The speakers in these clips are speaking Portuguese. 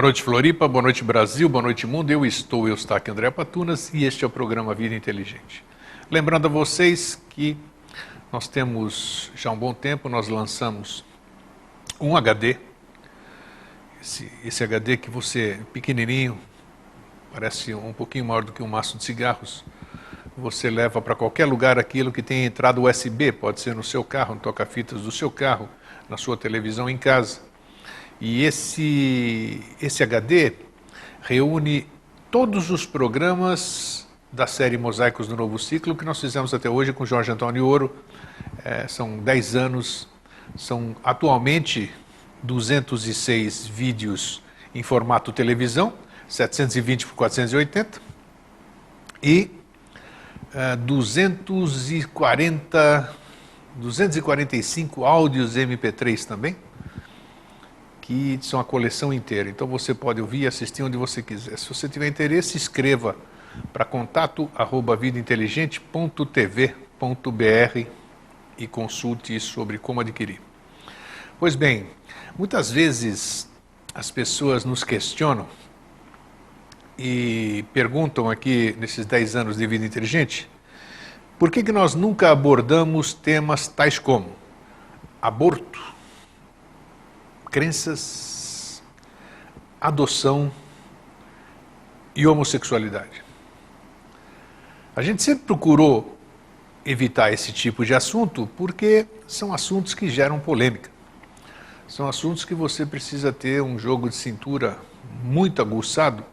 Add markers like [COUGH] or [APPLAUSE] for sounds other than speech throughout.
Boa noite, Floripa. Boa noite, Brasil. Boa noite, mundo. Eu estou, eu estou aqui, André Patunas, e este é o programa Vida Inteligente. Lembrando a vocês que nós temos, já há um bom tempo, nós lançamos um HD. Esse, esse HD que você, pequenininho, parece um pouquinho maior do que um maço de cigarros. Você leva para qualquer lugar aquilo que tem entrada USB, pode ser no seu carro, no toca-fitas do seu carro, na sua televisão em casa e esse, esse HD reúne todos os programas da série Mosaicos do Novo Ciclo que nós fizemos até hoje com Jorge Antônio Ouro. É, são 10 anos, são atualmente 206 vídeos em formato televisão, 720 por 480, e é, 240, 245 áudios MP3 também que são a coleção inteira. Então você pode ouvir e assistir onde você quiser. Se você tiver interesse, escreva para contato arroba vidainteligente.tv.br e consulte sobre como adquirir. Pois bem, muitas vezes as pessoas nos questionam e perguntam aqui nesses 10 anos de vida inteligente, por que, que nós nunca abordamos temas tais como aborto, crenças, adoção e homossexualidade. A gente sempre procurou evitar esse tipo de assunto porque são assuntos que geram polêmica. São assuntos que você precisa ter um jogo de cintura muito aguçado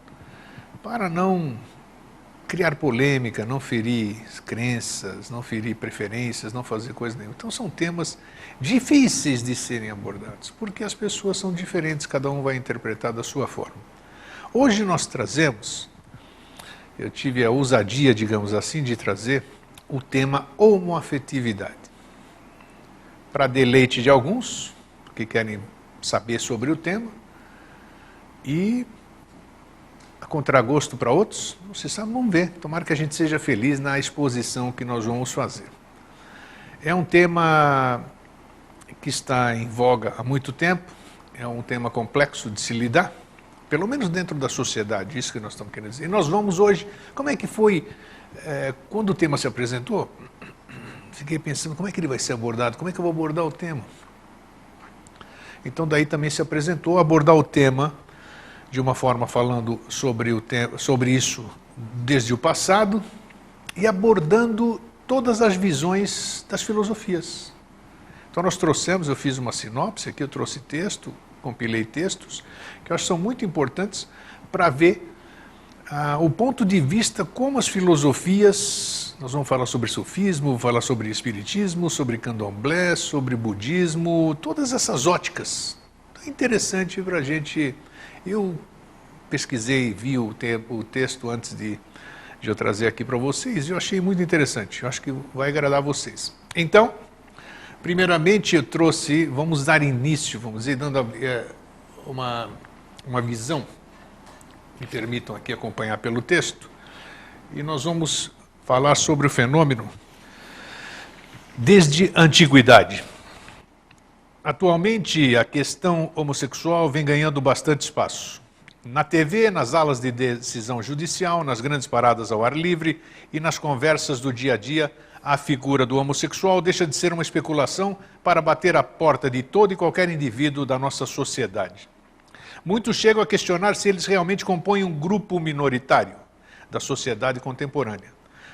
para não criar polêmica, não ferir crenças, não ferir preferências, não fazer coisa nenhuma. Então são temas difíceis de serem abordados, porque as pessoas são diferentes, cada um vai interpretar da sua forma. Hoje nós trazemos, eu tive a ousadia, digamos assim, de trazer o tema homoafetividade. Para deleite de alguns, que querem saber sobre o tema, e a contragosto para outros, não se sabe, vamos ver. Tomara que a gente seja feliz na exposição que nós vamos fazer. É um tema que está em voga há muito tempo, é um tema complexo de se lidar, pelo menos dentro da sociedade, isso que nós estamos querendo dizer. E nós vamos hoje, como é que foi, é, quando o tema se apresentou, fiquei pensando como é que ele vai ser abordado, como é que eu vou abordar o tema. Então daí também se apresentou abordar o tema de uma forma falando sobre, o sobre isso desde o passado e abordando todas as visões das filosofias. Então nós trouxemos, eu fiz uma sinopse aqui, eu trouxe texto, compilei textos, que eu acho que são muito importantes para ver ah, o ponto de vista como as filosofias, nós vamos falar sobre sufismo, vamos falar sobre espiritismo, sobre candomblé, sobre budismo, todas essas óticas. Então, é interessante para a gente eu pesquisei, vi o, te o texto antes de, de eu trazer aqui para vocês e eu achei muito interessante. Eu acho que vai agradar vocês. Então, primeiramente eu trouxe, vamos dar início, vamos dizer, dando é, uma, uma visão. Me permitam aqui acompanhar pelo texto. E nós vamos falar sobre o fenômeno desde a antiguidade. Atualmente, a questão homossexual vem ganhando bastante espaço. Na TV, nas alas de decisão judicial, nas grandes paradas ao ar livre e nas conversas do dia a dia, a figura do homossexual deixa de ser uma especulação para bater a porta de todo e qualquer indivíduo da nossa sociedade. Muitos chegam a questionar se eles realmente compõem um grupo minoritário da sociedade contemporânea.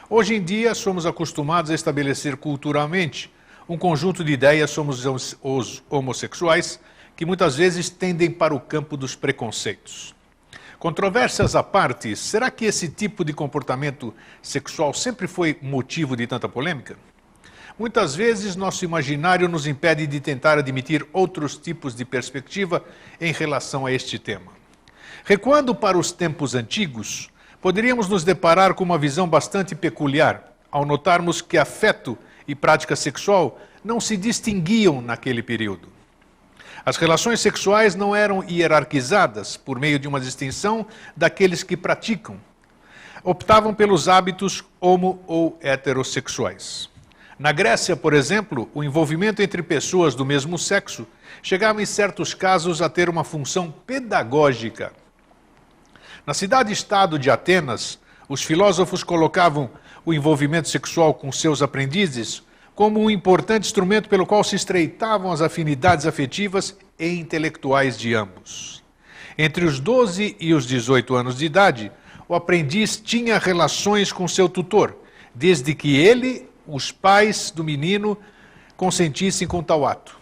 Hoje em dia, somos acostumados a estabelecer culturalmente um conjunto de ideias somos os homossexuais que muitas vezes tendem para o campo dos preconceitos. Controvérsias à parte, será que esse tipo de comportamento sexual sempre foi motivo de tanta polêmica? Muitas vezes nosso imaginário nos impede de tentar admitir outros tipos de perspectiva em relação a este tema. Recuando para os tempos antigos, poderíamos nos deparar com uma visão bastante peculiar ao notarmos que afeto e prática sexual não se distinguiam naquele período. As relações sexuais não eram hierarquizadas por meio de uma distinção daqueles que praticam. Optavam pelos hábitos homo ou heterossexuais. Na Grécia, por exemplo, o envolvimento entre pessoas do mesmo sexo chegava em certos casos a ter uma função pedagógica Na cidade-estado de Atenas, os filósofos colocavam o envolvimento sexual com seus aprendizes como um importante instrumento pelo qual se estreitavam as afinidades afetivas e intelectuais de ambos. Entre os 12 e os 18 anos de idade, o aprendiz tinha relações com seu tutor, desde que ele, os pais do menino, consentissem com tal ato.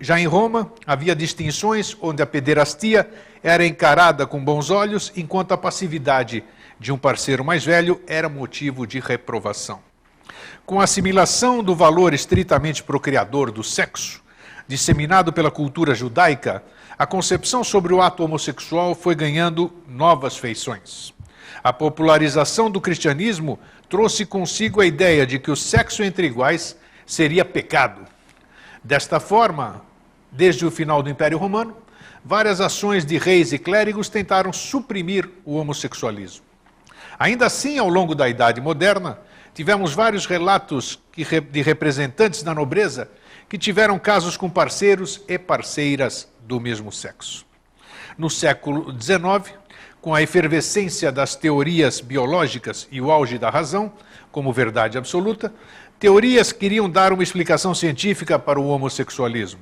Já em Roma, havia distinções onde a pederastia era encarada com bons olhos, enquanto a passividade de um parceiro mais velho era motivo de reprovação. Com a assimilação do valor estritamente procriador do sexo, disseminado pela cultura judaica, a concepção sobre o ato homossexual foi ganhando novas feições. A popularização do cristianismo trouxe consigo a ideia de que o sexo entre iguais seria pecado. Desta forma, desde o final do Império Romano, várias ações de reis e clérigos tentaram suprimir o homossexualismo. Ainda assim, ao longo da Idade Moderna, tivemos vários relatos de representantes da nobreza que tiveram casos com parceiros e parceiras do mesmo sexo. No século XIX, com a efervescência das teorias biológicas e o auge da razão como verdade absoluta, teorias queriam dar uma explicação científica para o homossexualismo.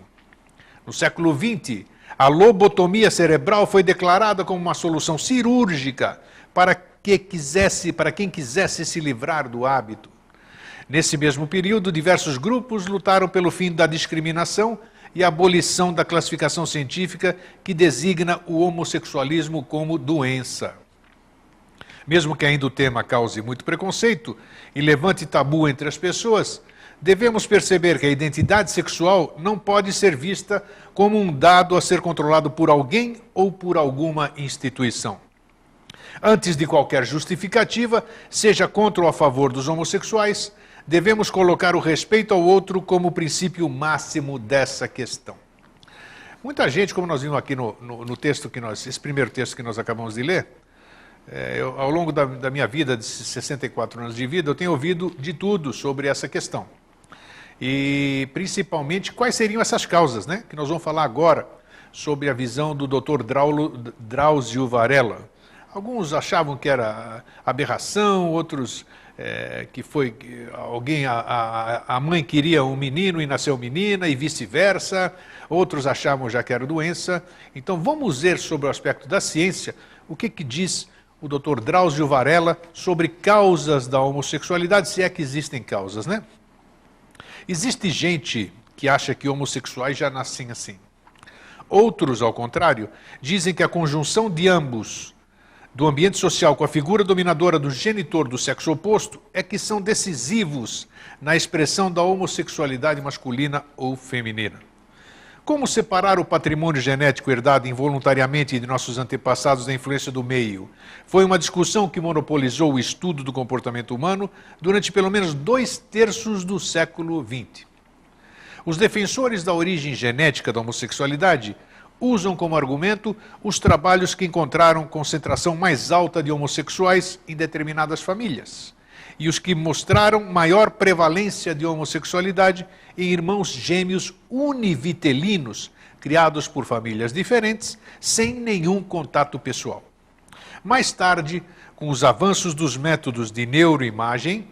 No século XX, a lobotomia cerebral foi declarada como uma solução cirúrgica para que quisesse, para quem quisesse se livrar do hábito. Nesse mesmo período, diversos grupos lutaram pelo fim da discriminação e a abolição da classificação científica que designa o homossexualismo como doença. Mesmo que ainda o tema cause muito preconceito e levante tabu entre as pessoas, devemos perceber que a identidade sexual não pode ser vista como um dado a ser controlado por alguém ou por alguma instituição. Antes de qualquer justificativa, seja contra ou a favor dos homossexuais, devemos colocar o respeito ao outro como princípio máximo dessa questão. Muita gente, como nós vimos aqui no, no, no texto que nós, esse primeiro texto que nós acabamos de ler, é, eu, ao longo da, da minha vida, de 64 anos de vida, eu tenho ouvido de tudo sobre essa questão. E principalmente quais seriam essas causas, né? Que nós vamos falar agora sobre a visão do Dr. Drauzio Varela. Alguns achavam que era aberração, outros é, que foi alguém, a, a, mãe queria um menino e nasceu menina e vice-versa, outros achavam já que era doença. Então vamos ver sobre o aspecto da ciência o que, que diz o Dr. Drauzio Varela sobre causas da homossexualidade, se é que existem causas, né? Existe gente que acha que homossexuais já nascem assim. Outros, ao contrário, dizem que a conjunção de ambos do ambiente social com a figura dominadora do genitor do sexo oposto é que são decisivos na expressão da homossexualidade masculina ou feminina. Como separar o patrimônio genético herdado involuntariamente de nossos antepassados da influência do meio? Foi uma discussão que monopolizou o estudo do comportamento humano durante pelo menos dois terços do século XX. Os defensores da origem genética da homossexualidade usam como argumento os trabalhos que encontraram concentração mais alta de homossexuais em determinadas famílias e os que mostraram maior prevalência de homossexualidade em irmãos gêmeos univitelinos criados por famílias diferentes sem nenhum contato pessoal. Mais tarde, com os avanços dos métodos de neuroimagem,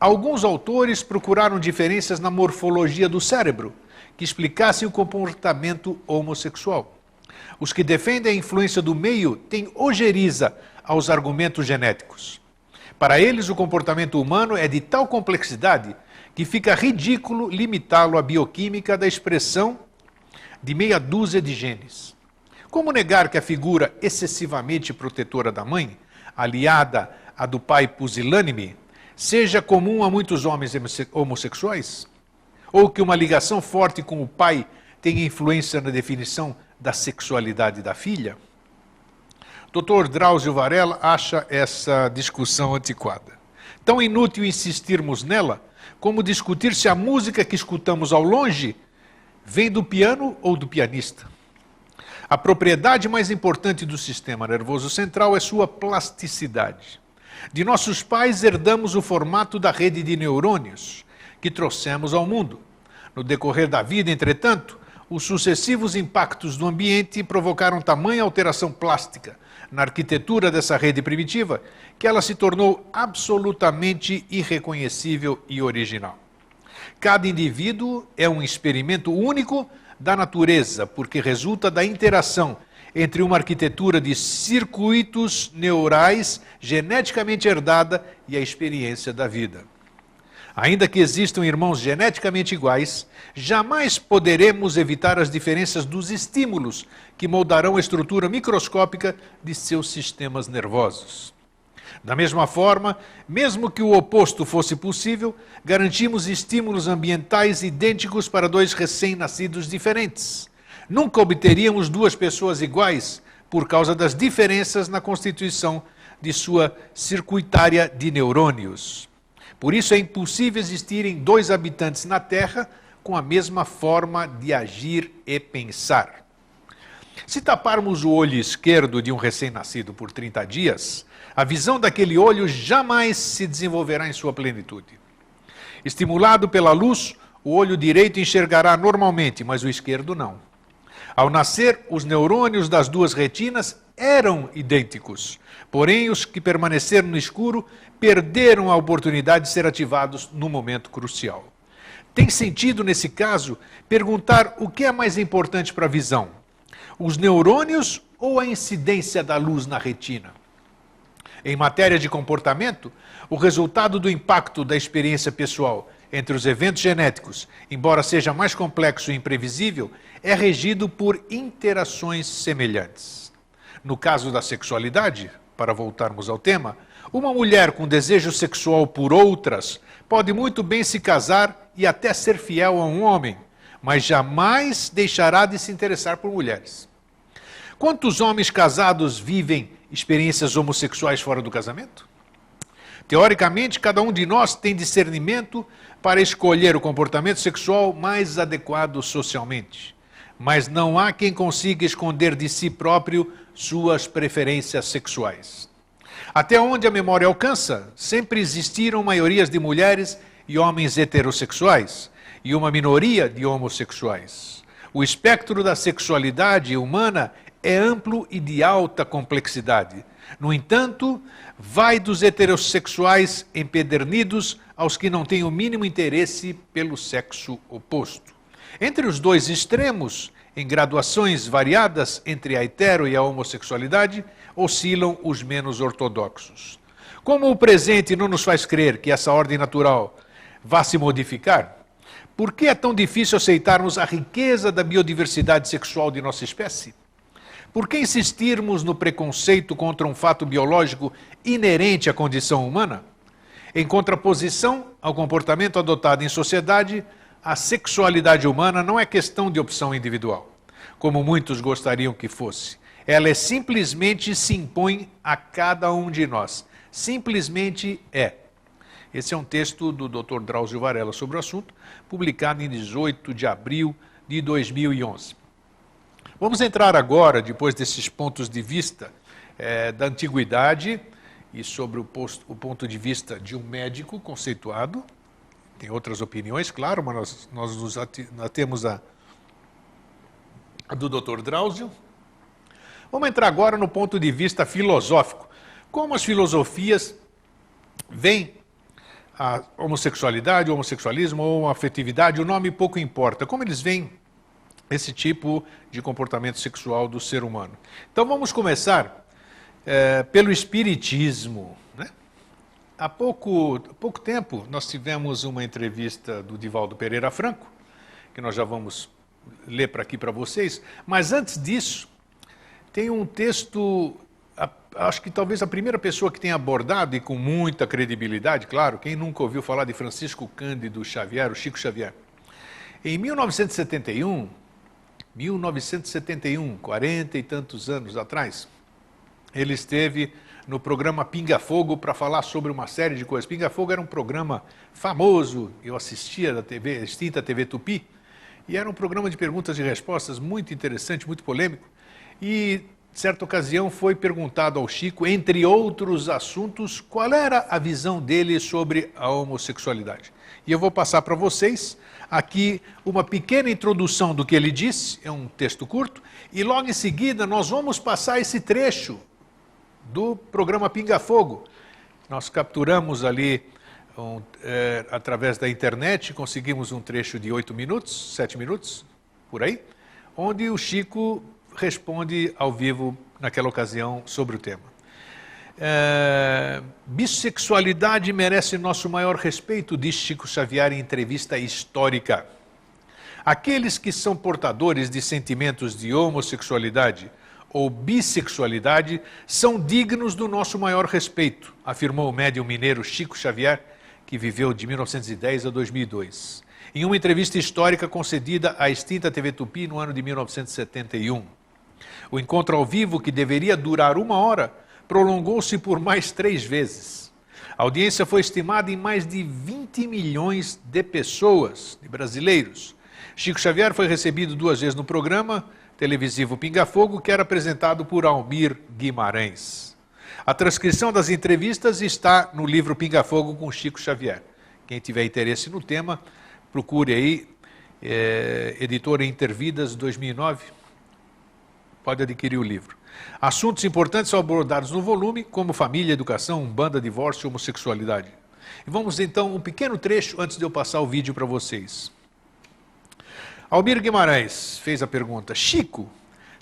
alguns autores procuraram diferenças na morfologia do cérebro que explicassem o comportamento homossexual. Os que defendem a influência do meio têm ojeriza aos argumentos genéticos. Para eles, o comportamento humano é de tal complexidade que fica ridículo limitá-lo à bioquímica da expressão de meia dúzia de genes. Como negar que a figura excessivamente protetora da mãe, aliada à do pai pusilânime, seja comum a muitos homens homossexuais? Ou que uma ligação forte com o pai tenha influência na definição da sexualidade da filha? Dr. Drauzio Varela acha essa discussão antiquada. Tão inútil insistirmos nela como discutir se a música que escutamos ao longe vem do piano ou do pianista. A propriedade mais importante do sistema nervoso central é sua plasticidade. De nossos pais herdamos o formato da rede de neurônios, que trouxemos ao mundo. No decorrer da vida, entretanto, os sucessivos impactos do ambiente provocaram tamanha alteração plástica na arquitetura dessa rede primitiva que ela se tornou absolutamente irreconhecível e original. Cada indivíduo é um experimento único da natureza, porque resulta da interação entre uma arquitetura de circuitos neurais geneticamente herdada e a experiência da vida. Ainda que existam irmãos geneticamente iguais, jamais poderemos evitar as diferenças dos estímulos que moldarão a estrutura microscópica de seus sistemas nervosos. Da mesma forma, mesmo que o oposto fosse possível, garantimos estímulos ambientais idênticos para dois recém-nascidos diferentes. Nunca obteríamos duas pessoas iguais por causa das diferenças na constituição de sua circuitária de neurônios. Por isso é impossível existirem dois habitantes na Terra com a mesma forma de agir e pensar. Se taparmos o olho esquerdo de um recém-nascido por 30 dias, a visão daquele olho jamais se desenvolverá em sua plenitude. Estimulado pela luz, o olho direito enxergará normalmente, mas o esquerdo não. Ao nascer, os neurônios das duas retinas eram idênticos, porém os que permaneceram no escuro perderam a oportunidade de ser ativados no momento crucial. Tem sentido, nesse caso, perguntar o que é mais importante para a visão: os neurônios ou a incidência da luz na retina? Em matéria de comportamento, o resultado do impacto da experiência pessoal entre os eventos genéticos, embora seja mais complexo e imprevisível, é regido por interações semelhantes. No caso da sexualidade, para voltarmos ao tema, uma mulher com desejo sexual por outras pode muito bem se casar e até ser fiel a um homem, mas jamais deixará de se interessar por mulheres. Quantos homens casados vivem experiências homossexuais fora do casamento? Teoricamente, cada um de nós tem discernimento para escolher o comportamento sexual mais adequado socialmente. Mas não há quem consiga esconder de si próprio suas preferências sexuais. Até onde a memória alcança, sempre existiram maiorias de mulheres e homens heterossexuais e uma minoria de homossexuais. O espectro da sexualidade humana é amplo e de alta complexidade. No entanto, vai dos heterossexuais empedernidos aos que não têm o mínimo interesse pelo sexo oposto. Entre os dois extremos, em graduações variadas entre a hetero e a homossexualidade, oscilam os menos ortodoxos. Como o presente não nos faz crer que essa ordem natural vá se modificar, por que é tão difícil aceitarmos a riqueza da biodiversidade sexual de nossa espécie? Por que insistirmos no preconceito contra um fato biológico inerente à condição humana? Em contraposição ao comportamento adotado em sociedade, a sexualidade humana não é questão de opção individual, como muitos gostariam que fosse. Ela é simplesmente se impõe a cada um de nós. Simplesmente é. Esse é um texto do Dr. Drauzio Varela sobre o assunto, publicado em 18 de abril de 2011. Vamos entrar agora, depois desses pontos de vista é, da antiguidade e sobre o, posto, o, ponto de vista de um médico conceituado. Tem outras opiniões, claro, mas nós, nós nos a, a do Dr. Drauzio. Vamos entrar agora no ponto de vista filosófico. Como as filosofias veem a homossexualidade, o homossexualismo ou a afetividade, o nome pouco importa. Como eles veem esse tipo de comportamento sexual do ser humano. Então vamos começar é, pelo Espiritismo. Né? Há pouco, pouco tempo nós tivemos uma entrevista do Divaldo Pereira Franco, que nós já vamos ler para aqui para vocês, mas antes disso, tem um texto, acho que talvez a primeira pessoa que tenha abordado, e com muita credibilidade, claro, quem nunca ouviu falar de Francisco Cândido Xavier, o Chico Xavier. Em 1971, 1971, 40 e tantos anos atrás, ele esteve no programa Pinga Fogo para falar sobre uma série de coisas. Pinga Fogo era um programa famoso, eu assistia da TV, extinta TV Tupi, e era um programa de perguntas e respostas muito interessante, muito polêmico. E, certa ocasião, foi perguntado ao Chico, entre outros assuntos, qual era a visão dele sobre a homossexualidade. E eu vou passar para vocês aqui uma pequena introdução do que ele disse, é um texto curto, e logo em seguida nós vamos passar esse trecho do programa Pinga Fogo. Nós capturamos ali, um, é, através da internet, conseguimos um trecho de oito minutos, sete minutos, por aí, onde o Chico responde ao vivo, naquela ocasião, sobre o tema. É, bissexualidade merece nosso maior respeito, diz Chico Xavier em entrevista histórica. Aqueles que são portadores de sentimentos de homossexualidade ou bissexualidade são dignos do nosso maior respeito, afirmou o médium mineiro Chico Xavier, que viveu de 1910 a 2002, em uma entrevista histórica concedida à extinta TV Tupi no ano de 1971. O encontro ao vivo, que deveria durar uma hora, prolongou-se por mais três vezes. A audiência foi estimada em mais de 20 milhões de pessoas, de brasileiros. Chico Xavier foi recebido duas vezes no programa televisivo Pinga Fogo, que era apresentado por Almir Guimarães. A transcrição das entrevistas está no livro Pinga Fogo com Chico Xavier. Quem tiver interesse no tema, procure aí, é, editora Intervidas 2009, pode adquirir o livro. Assuntos importantes são abordados no volume, como família, educação, banda, divórcio e homossexualidade. E vamos então um pequeno trecho antes de eu passar o vídeo para vocês. Almir Guimarães fez a pergunta: Chico,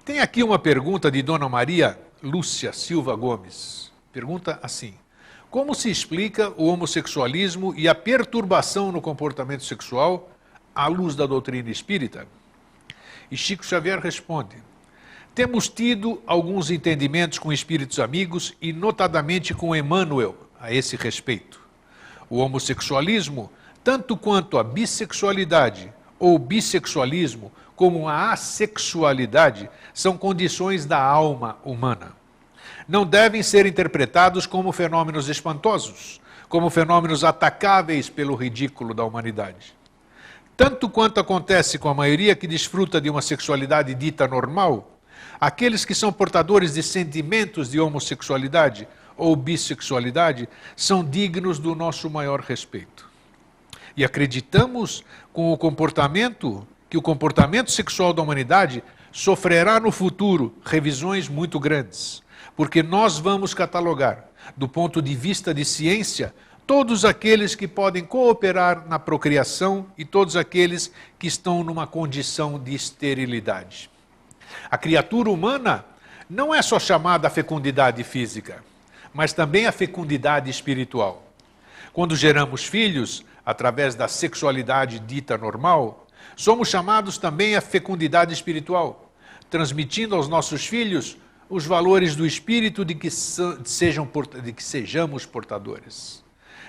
tem aqui uma pergunta de Dona Maria Lúcia Silva Gomes. Pergunta assim: Como se explica o homossexualismo e a perturbação no comportamento sexual à luz da doutrina espírita? E Chico Xavier responde: temos tido alguns entendimentos com espíritos amigos e, notadamente, com Emmanuel a esse respeito. O homossexualismo, tanto quanto a bissexualidade ou bissexualismo, como a assexualidade, são condições da alma humana. Não devem ser interpretados como fenômenos espantosos, como fenômenos atacáveis pelo ridículo da humanidade. Tanto quanto acontece com a maioria que desfruta de uma sexualidade dita normal, Aqueles que são portadores de sentimentos de homossexualidade ou bissexualidade são dignos do nosso maior respeito. E acreditamos com o comportamento que o comportamento sexual da humanidade sofrerá no futuro revisões muito grandes, porque nós vamos catalogar, do ponto de vista de ciência, todos aqueles que podem cooperar na procriação e todos aqueles que estão numa condição de esterilidade. A criatura humana não é só chamada a fecundidade física, mas também a fecundidade espiritual. Quando geramos filhos, através da sexualidade dita normal, somos chamados também à fecundidade espiritual, transmitindo aos nossos filhos os valores do espírito de que, sejam, de que sejamos portadores.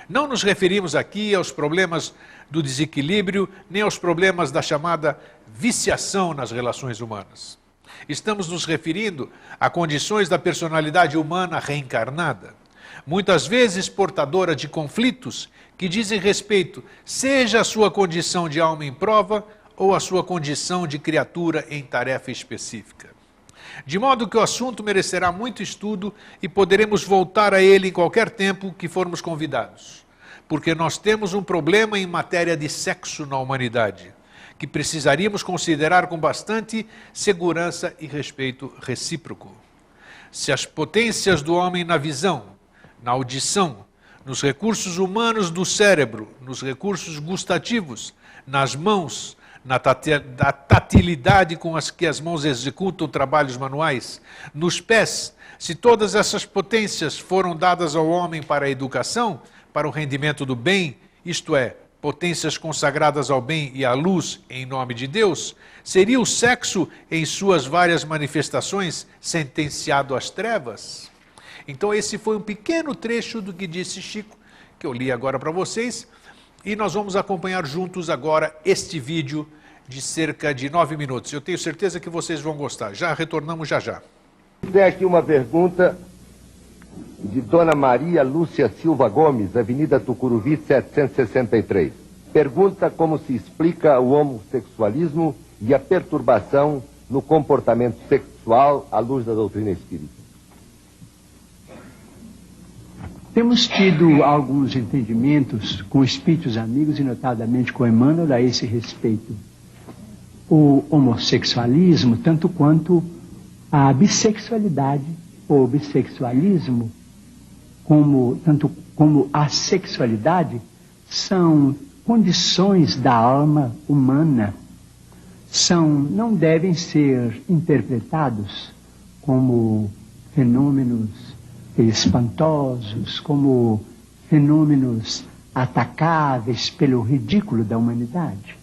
Não nos referimos aqui aos problemas do desequilíbrio, nem aos problemas da chamada viciação nas relações humanas. Estamos nos referindo a condições da personalidade humana reencarnada, muitas vezes portadora de conflitos que dizem respeito, seja a sua condição de alma em prova ou a sua condição de criatura em tarefa específica. De modo que o assunto merecerá muito estudo e poderemos voltar a ele em qualquer tempo que formos convidados, porque nós temos um problema em matéria de sexo na humanidade que precisaríamos considerar com bastante segurança e respeito recíproco. Se as potências do homem na visão, na audição, nos recursos humanos do cérebro, nos recursos gustativos, nas mãos, na tatilidade com as que as mãos executam trabalhos manuais, nos pés, se todas essas potências foram dadas ao homem para a educação, para o rendimento do bem, isto é, potências consagradas ao bem e à luz em nome de Deus, seria o sexo, em suas várias manifestações, sentenciado às trevas? Então, esse foi um pequeno trecho do que disse Chico, que eu li agora para vocês, e nós vamos acompanhar juntos agora este vídeo de cerca de nove minutos. Eu tenho certeza que vocês vão gostar. Já retornamos já já. Tem aqui uma pergunta de Dona Maria Lúcia Silva Gomes, Avenida Tucuruvi 763. Pergunta como se explica o homossexualismo e a perturbação no comportamento sexual à luz da doutrina espírita. Temos tido alguns entendimentos com espíritos amigos e notadamente com Emmanuel a esse respeito. O homossexualismo, tanto quanto a bissexualidade o bissexualismo, como, tanto como a sexualidade, são condições da alma humana, são, não devem ser interpretados como fenômenos espantosos, como fenômenos atacáveis pelo ridículo da humanidade.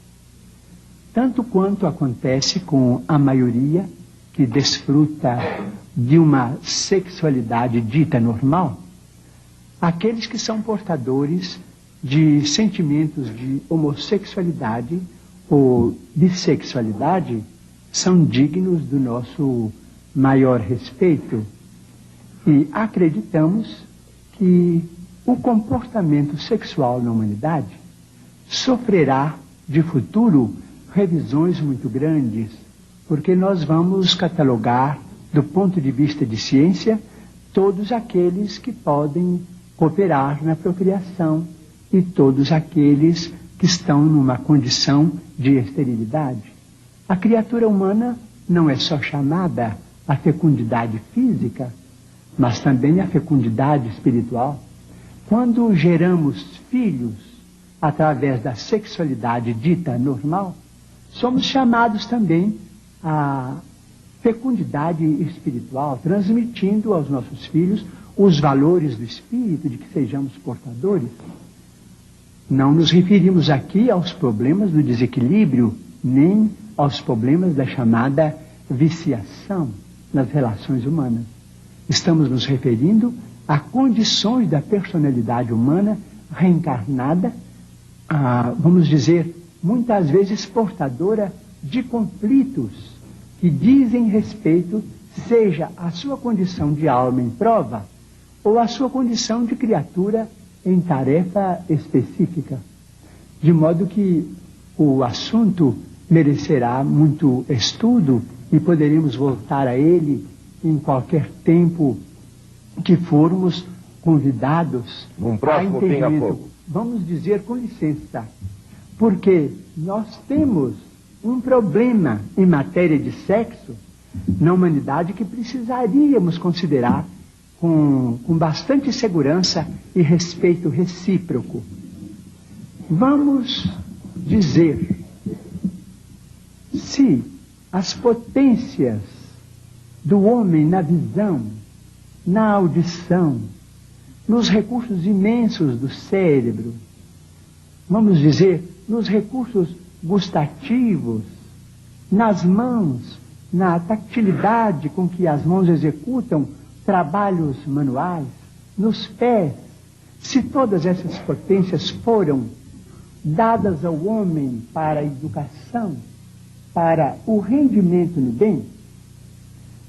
Tanto quanto acontece com a maioria que desfruta de uma sexualidade dita normal, aqueles que são portadores de sentimentos de homossexualidade ou bissexualidade são dignos do nosso maior respeito. E acreditamos que o comportamento sexual na humanidade sofrerá de futuro revisões muito grandes, porque nós vamos catalogar, do ponto de vista de ciência, todos aqueles que podem cooperar na procriação e todos aqueles que estão numa condição de esterilidade. A criatura humana não é só chamada à fecundidade física, mas também à fecundidade espiritual. Quando geramos filhos através da sexualidade dita normal, somos chamados também à fecundidade espiritual, transmitindo aos nossos filhos os valores do espírito, de que sejamos portadores. Não nos referimos aqui aos problemas do desequilíbrio, nem aos problemas da chamada viciação nas relações humanas. Estamos nos referindo a condições da personalidade humana reencarnada, a, vamos dizer, muitas vezes portadora de conflitos que dizem respeito, seja a sua condição de alma em prova ou a sua condição de criatura em tarefa específica. De modo que o assunto merecerá muito estudo e poderemos voltar a ele em qualquer tempo que formos convidados um próximo a entendimento. Vamos dizer com licença, porque nós temos um problema em matéria de sexo na humanidade que precisaríamos considerar com, com bastante segurança e respeito recíproco. Vamos dizer se as potências do homem na visão, na audição, nos recursos imensos do cérebro, vamos dizer, nos recursos gustativos, nas mãos, na tactilidade com que as mãos executam trabalhos manuais, nos pés, se todas essas potências foram dadas ao homem para a educação, para o rendimento no bem,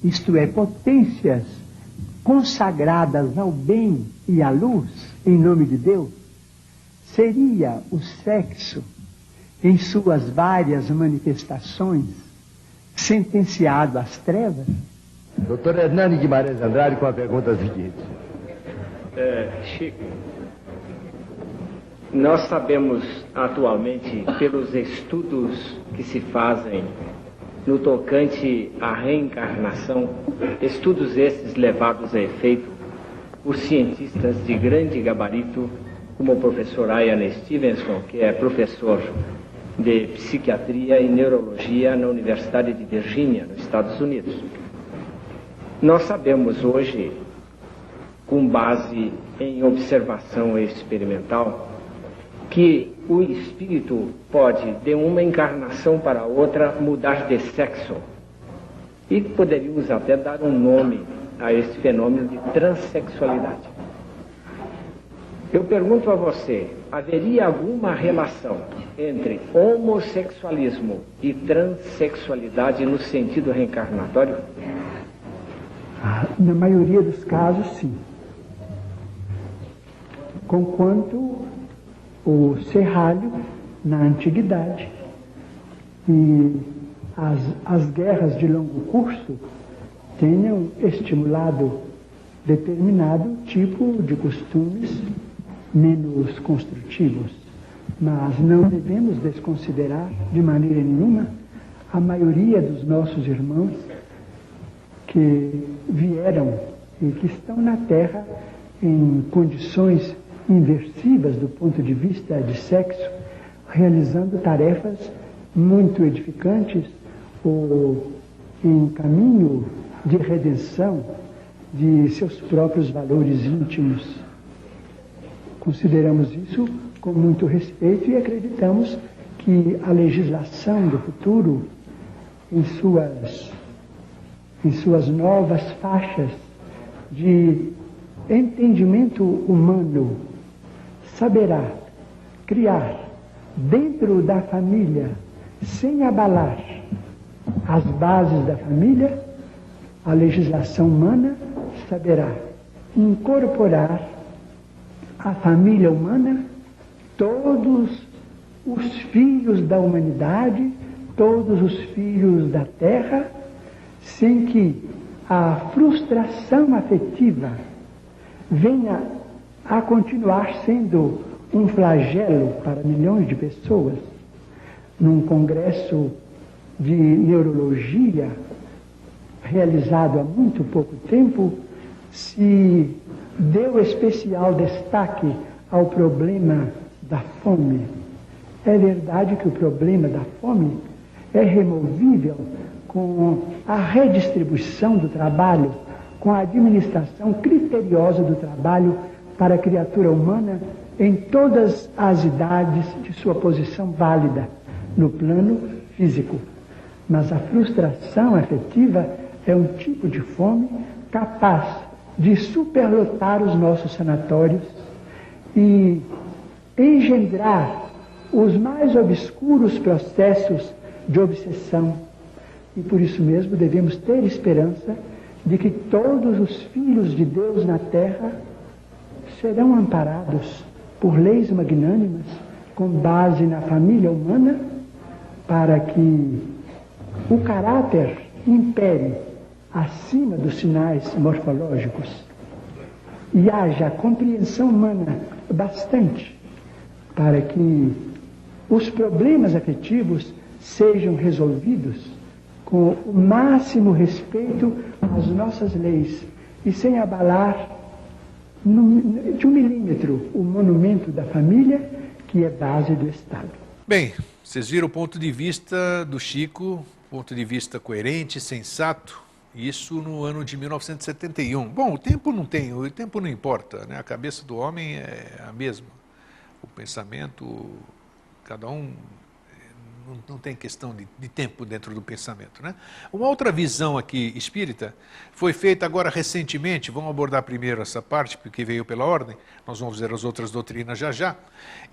isto é, potências consagradas ao bem e à luz, em nome de Deus, seria o sexo, em suas várias manifestações, sentenciado às trevas? Doutor Hernani Guimarães Andrade com a pergunta seguinte. É, Chico, nós sabemos atualmente, pelos estudos que se fazem no tocante à reencarnação, estudos esses levados a efeito por cientistas de grande gabarito, como o professor Ian Stevenson, que é professor de psiquiatria e neurologia na Universidade de Virgínia, nos Estados Unidos. Nós sabemos hoje, com base em observação experimental, que o espírito pode, de uma encarnação para outra, mudar de sexo. E poderíamos até dar um nome a esse fenômeno de transexualidade. Eu pergunto a você: haveria alguma relação entre homossexualismo e transexualidade no sentido reencarnatório? Na maioria dos casos, sim. Conquanto o serralho na antiguidade e as, as guerras de longo curso tenham estimulado determinado tipo de costumes menos construtivos. Mas não devemos desconsiderar de maneira nenhuma a maioria dos nossos irmãos que vieram e que estão na Terra em condições inversivas do ponto de vista de sexo, realizando tarefas muito edificantes ou em caminho de redenção de seus próprios valores íntimos. Consideramos isso com muito respeito e acreditamos que a legislação do futuro, em suas, em suas novas faixas de entendimento humano, saberá criar dentro da família, sem abalar as bases da família, a legislação humana saberá incorporar à família humana todos os filhos da humanidade, todos os filhos da terra, sem que a frustração afetiva venha a continuar sendo um flagelo para milhões de pessoas. Num congresso de neurologia realizado há muito pouco tempo, se deu especial destaque ao problema da fome. É verdade que o problema da fome é removível com a redistribuição do trabalho, com a administração criteriosa do trabalho para a criatura humana em todas as idades de sua posição válida no plano físico. Mas a frustração afetiva é um tipo de fome capaz de superlotar os nossos sanatórios e engendrar os mais obscuros processos de obsessão. E por isso mesmo devemos ter esperança de que todos os filhos de Deus na terra serão amparados por leis magnânimas com base na família humana para que o caráter impere acima dos sinais morfológicos e haja compreensão humana bastante para que os problemas afetivos sejam resolvidos com o máximo respeito às nossas leis e sem abalar de um milímetro o monumento da família, que é base do Estado. Bem, vocês viram o ponto de vista do Chico, ponto de vista coerente, sensato, isso no ano de 1971. Bom, o tempo não tem, o tempo não importa, né? a cabeça do homem é a mesma. O pensamento, cada um não, não tem questão de, de, tempo dentro do pensamento. Né? Uma outra visão aqui espírita foi feita agora recentemente, vamos abordar primeiro essa parte, porque veio pela ordem, nós vamos ver as outras doutrinas já já,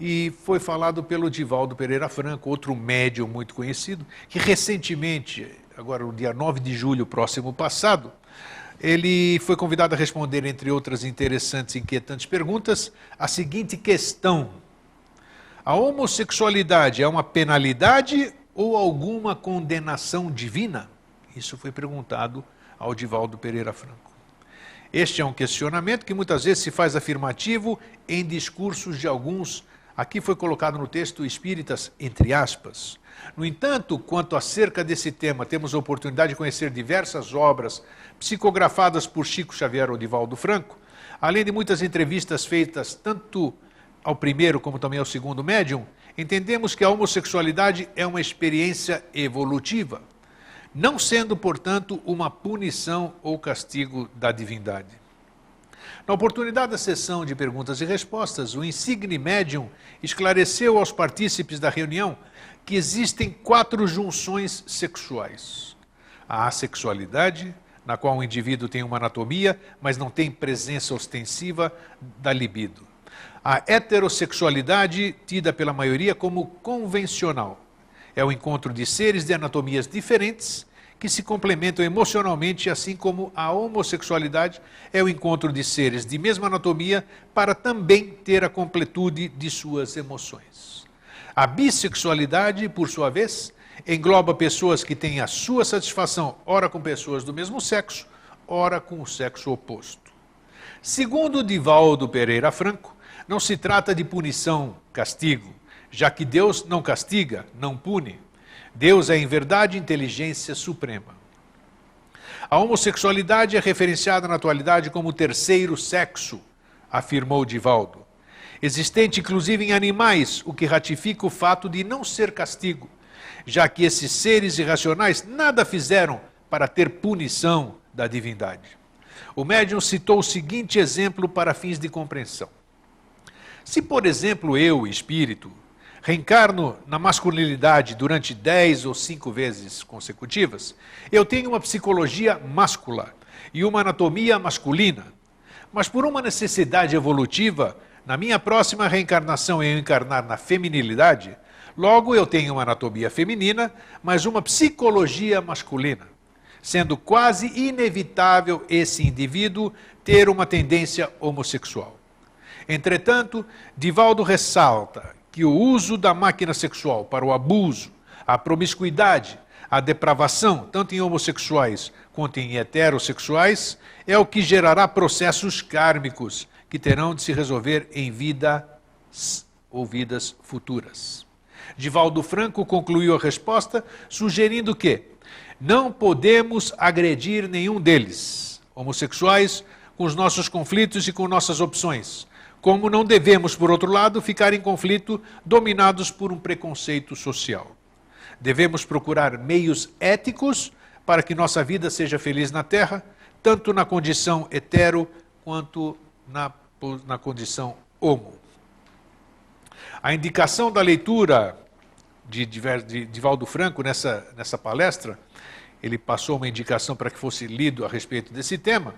e foi falado pelo Divaldo Pereira Franco, outro médium muito conhecido, que recentemente, agora no dia 9 de julho próximo passado, ele foi convidado a responder, entre outras interessantes e inquietantes perguntas, a seguinte questão a homossexualidade é uma penalidade ou alguma condenação divina? Isso foi perguntado ao Divaldo Pereira Franco. Este é um questionamento que muitas vezes se faz afirmativo em discursos de alguns, aqui foi colocado no texto espíritas, entre aspas. No entanto, quanto acerca desse tema, temos a oportunidade de conhecer diversas obras psicografadas por Chico Xavier ou Franco, além de muitas entrevistas feitas tanto ao primeiro como também ao segundo médium, entendemos que a homossexualidade é uma experiência evolutiva, não sendo, portanto, uma punição ou castigo da divindade. Na oportunidade da sessão de perguntas e respostas, o insigne médium esclareceu aos partícipes da reunião que existem quatro junções sexuais: a assexualidade, na qual o indivíduo tem uma anatomia, mas não tem presença ostensiva da libido. A heterossexualidade, tida pela maioria como convencional, é o encontro de seres de anatomias diferentes que se complementam emocionalmente, assim como a homossexualidade é o encontro de seres de mesma anatomia para também ter a completude de suas emoções. A bissexualidade, por sua vez, engloba pessoas que têm a sua satisfação ora com pessoas do mesmo sexo, ora com o sexo oposto. Segundo Divaldo Pereira Franco, não se trata de punição, castigo, já que Deus não castiga, não pune. Deus é, em verdade, inteligência suprema. A homossexualidade é referenciada na atualidade como terceiro sexo, afirmou Divaldo. Existente inclusive em animais, o que ratifica o fato de não ser castigo, já que esses seres irracionais nada fizeram para ter punição da divindade. O médium citou o seguinte exemplo para fins de compreensão. Se, por exemplo, eu, espírito, reencarno na masculinidade durante dez ou cinco vezes consecutivas, eu tenho uma psicologia máscula e uma anatomia masculina. Mas por uma necessidade evolutiva, na minha próxima reencarnação eu encarnar na feminilidade, logo eu tenho uma anatomia feminina, mas uma psicologia masculina, sendo quase inevitável esse indivíduo ter uma tendência homossexual. Entretanto, Divaldo ressalta que o uso da máquina sexual para o abuso, a promiscuidade, a depravação, tanto em homossexuais quanto em heterossexuais, é o que gerará processos kármicos que terão de se resolver em vidas ou vidas futuras. Divaldo Franco concluiu a resposta sugerindo que não podemos agredir nenhum deles, homossexuais, com os nossos conflitos e com nossas opções, como não devemos, por outro lado, ficar em conflito dominados por um preconceito social. Devemos procurar meios éticos para que nossa vida seja feliz na Terra, tanto na condição hetero quanto na, na condição homo. A indicação da leitura de, de, de Divaldo Franco nessa, nessa palestra, ele passou uma indicação para que fosse lido a respeito desse tema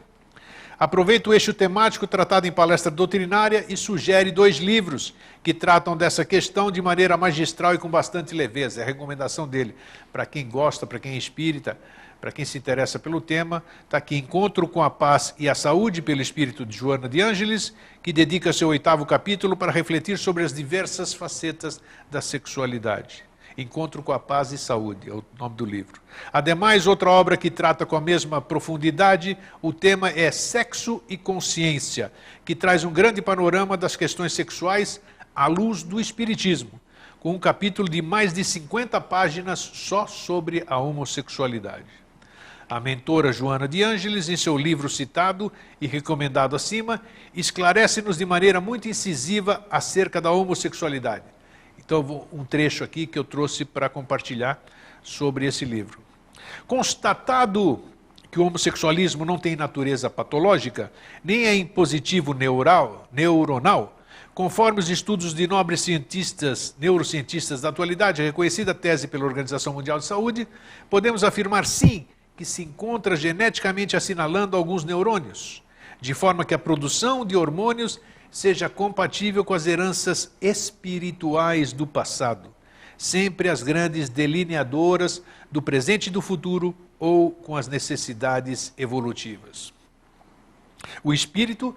Aproveita o eixo temático tratado em palestra doutrinária e sugere dois livros que tratam dessa questão de maneira magistral e com bastante leveza. É a recomendação dele para quem gosta, para quem é espírita, para quem se interessa pelo tema. Está aqui Encontro com a Paz e a Saúde, pelo espírito de Joana de Ângeles, que dedica seu oitavo capítulo para refletir sobre as diversas facetas da sexualidade. Encontro com a Paz e Saúde, é o nome do livro. Ademais, outra obra que trata com a mesma profundidade, o tema é Sexo e Consciência, que traz um grande panorama das questões sexuais à luz do Espiritismo, com um capítulo de mais de 50 páginas só sobre a homossexualidade. A mentora Joana de Ângeles, em seu livro citado e recomendado acima, esclarece-nos de maneira muito incisiva acerca da homossexualidade então, um trecho aqui que eu trouxe para compartilhar sobre esse livro. Constatado que o homossexualismo não tem natureza patológica, nem é impositivo neural, neuronal, conforme os estudos de nobres cientistas, neurocientistas da atualidade, reconhecida tese pela Organização Mundial de Saúde, podemos afirmar sim que se encontra geneticamente assinalando alguns neurônios, de forma que a produção de hormônios seja compatível com as heranças espirituais do passado, sempre as grandes delineadoras do presente e do futuro ou com as necessidades evolutivas. O espírito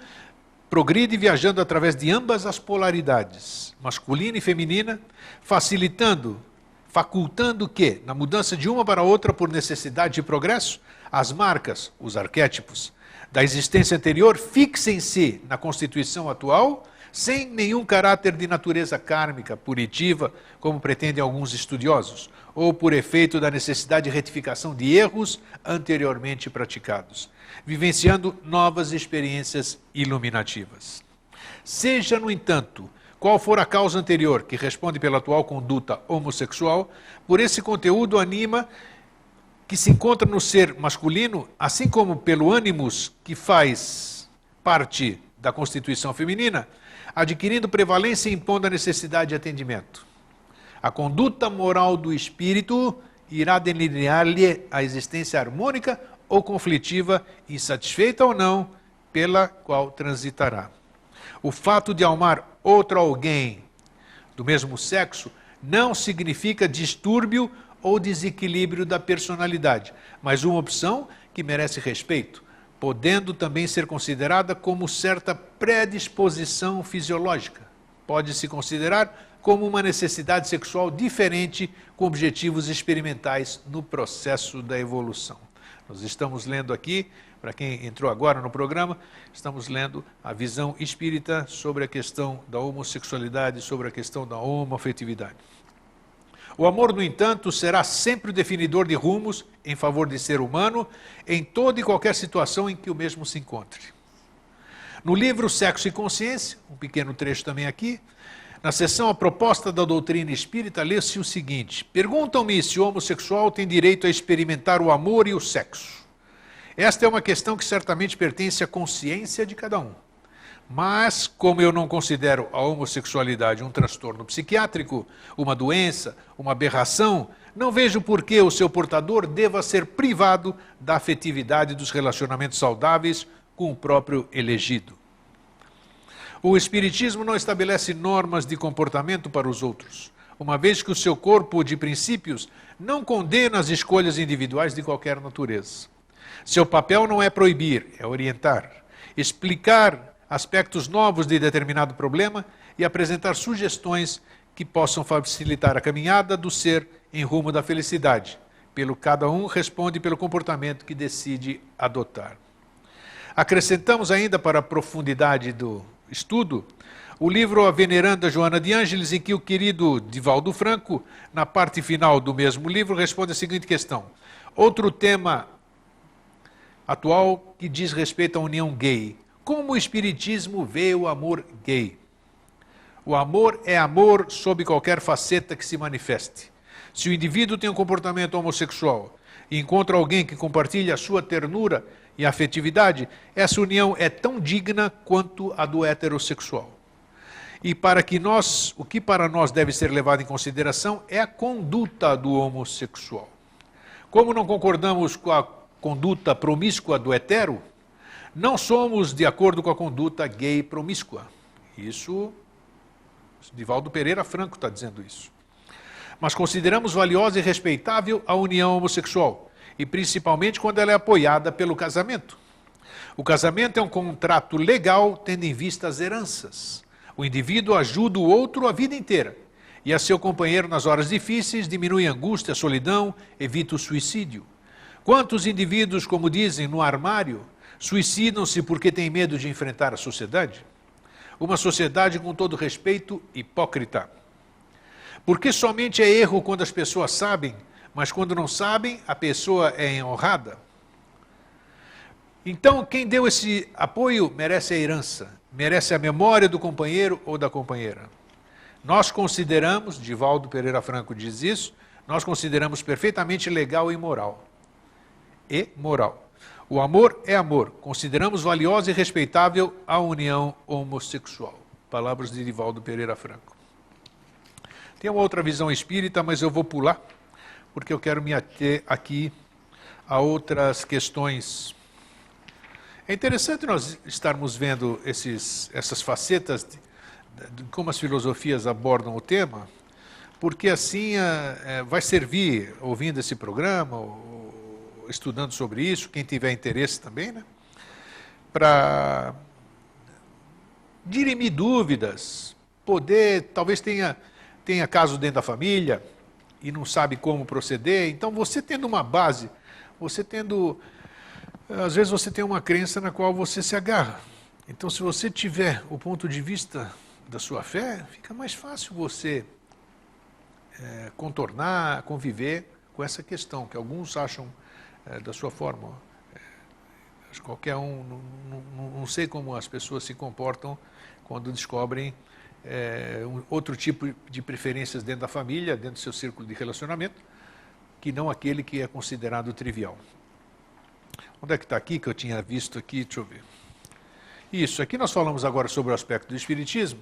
progride viajando através de ambas as polaridades, masculina e feminina, facilitando, facultando que, na mudança de uma para outra por necessidade de progresso, as marcas, os arquétipos, da existência anterior fixem-se na constituição atual, sem nenhum caráter de natureza kármica, punitiva, como pretendem alguns estudiosos, ou por efeito da necessidade de retificação de erros anteriormente praticados, vivenciando novas experiências iluminativas. Seja, no entanto, qual for a causa anterior que responde pela atual conduta homossexual, por esse conteúdo anima que se encontra no ser masculino, assim como pelo ânimos que faz parte da constituição feminina, adquirindo prevalência e impondo a necessidade de atendimento. A conduta moral do espírito irá delinear-lhe a existência harmônica ou conflitiva, insatisfeita ou não, pela qual transitará. O fato de amar outro alguém do mesmo sexo não significa distúrbio ou desequilíbrio da personalidade, mas uma opção que merece respeito, podendo também ser considerada como certa predisposição fisiológica. Pode-se considerar como uma necessidade sexual diferente com objetivos experimentais no processo da evolução. Nós estamos lendo aqui, para quem entrou agora no programa, estamos lendo a visão espírita sobre a questão da homossexualidade, sobre a questão da homoafetividade. O amor, no entanto, será sempre o definidor de rumos em favor de ser humano em toda e qualquer situação em que o mesmo se encontre. No livro Sexo e Consciência, um pequeno trecho também aqui, na seção A Proposta da Doutrina Espírita, lê-se o seguinte: Perguntam-me se o homossexual tem direito a experimentar o amor e o sexo. Esta é uma questão que certamente pertence à consciência de cada um. Mas, como eu não considero a homossexualidade um transtorno psiquiátrico, uma doença, uma aberração, não vejo por que o seu portador deva ser privado da afetividade dos relacionamentos saudáveis com o próprio elegido. O Espiritismo não estabelece normas de comportamento para os outros, uma vez que o seu corpo de princípios não condena as escolhas individuais de qualquer natureza. Seu papel não é proibir, é orientar, explicar aspectos novos de determinado problema e apresentar sugestões que possam facilitar a caminhada do ser em rumo da felicidade. Pelo cada um responde pelo comportamento que decide adotar. Acrescentamos ainda para a profundidade do estudo o livro A Veneranda Joana de Ângeles, em que o querido Divaldo Franco, na parte final do mesmo livro, responde a seguinte questão. Outro tema atual que diz respeito à união gay. Como o Espiritismo vê o amor gay? O amor é amor sob qualquer faceta que se manifeste. Se o indivíduo tem um comportamento homossexual e encontra alguém que compartilha a sua ternura e afetividade, essa união é tão digna quanto a do heterossexual. E para que nós, o que para nós deve ser levado em consideração é a conduta do homossexual. Como não concordamos com a conduta promíscua do hetero, não somos de acordo com a conduta gay promíscua. Isso, Divaldo Pereira Franco está dizendo isso. Mas consideramos valiosa e respeitável a união homossexual, e principalmente quando ela é apoiada pelo casamento. O casamento é um contrato legal, tendo em vista as heranças. O indivíduo ajuda o outro a vida inteira. E a seu companheiro nas horas difíceis diminui a angústia, a solidão, evita o suicídio. Quantos indivíduos, como dizem, no armário, Suicidam-se porque têm medo de enfrentar a sociedade? Uma sociedade, com todo respeito, hipócrita. Porque somente é erro quando as pessoas sabem, mas quando não sabem, a pessoa é honrada? Então, quem deu esse apoio merece a herança, merece a memória do companheiro ou da companheira. Nós consideramos, Divaldo Pereira Franco diz isso, nós consideramos perfeitamente legal e moral. E moral. O amor é amor. Consideramos valiosa e respeitável a união homossexual. Palavras de Divaldo Pereira Franco. Tem uma outra visão espírita, mas eu vou pular, porque eu quero me ater aqui a outras questões. É interessante nós estarmos vendo esses, essas facetas de, de, como as filosofias abordam o tema, porque assim é, vai servir, ouvindo esse programa, estudando sobre isso, quem tiver interesse também, né? Para dirimir dúvidas, poder, talvez tenha, tenha caso dentro da família e não sabe como proceder. Então, você tendo uma base, você tendo. Às vezes você tem uma crença na qual você se agarra. Então, se você tiver o ponto de vista da sua fé, fica mais fácil você é, contornar, conviver com essa questão, que alguns acham é, da sua forma. É, qualquer um, não, não, não, sei como as pessoas se comportam quando descobrem é, um, outro tipo de preferências dentro da família, dentro do seu círculo de relacionamento, que não aquele que é considerado trivial. Onde é que está aqui que eu tinha visto aqui? Deixa eu ver. Isso, aqui nós falamos agora sobre o aspecto do Espiritismo,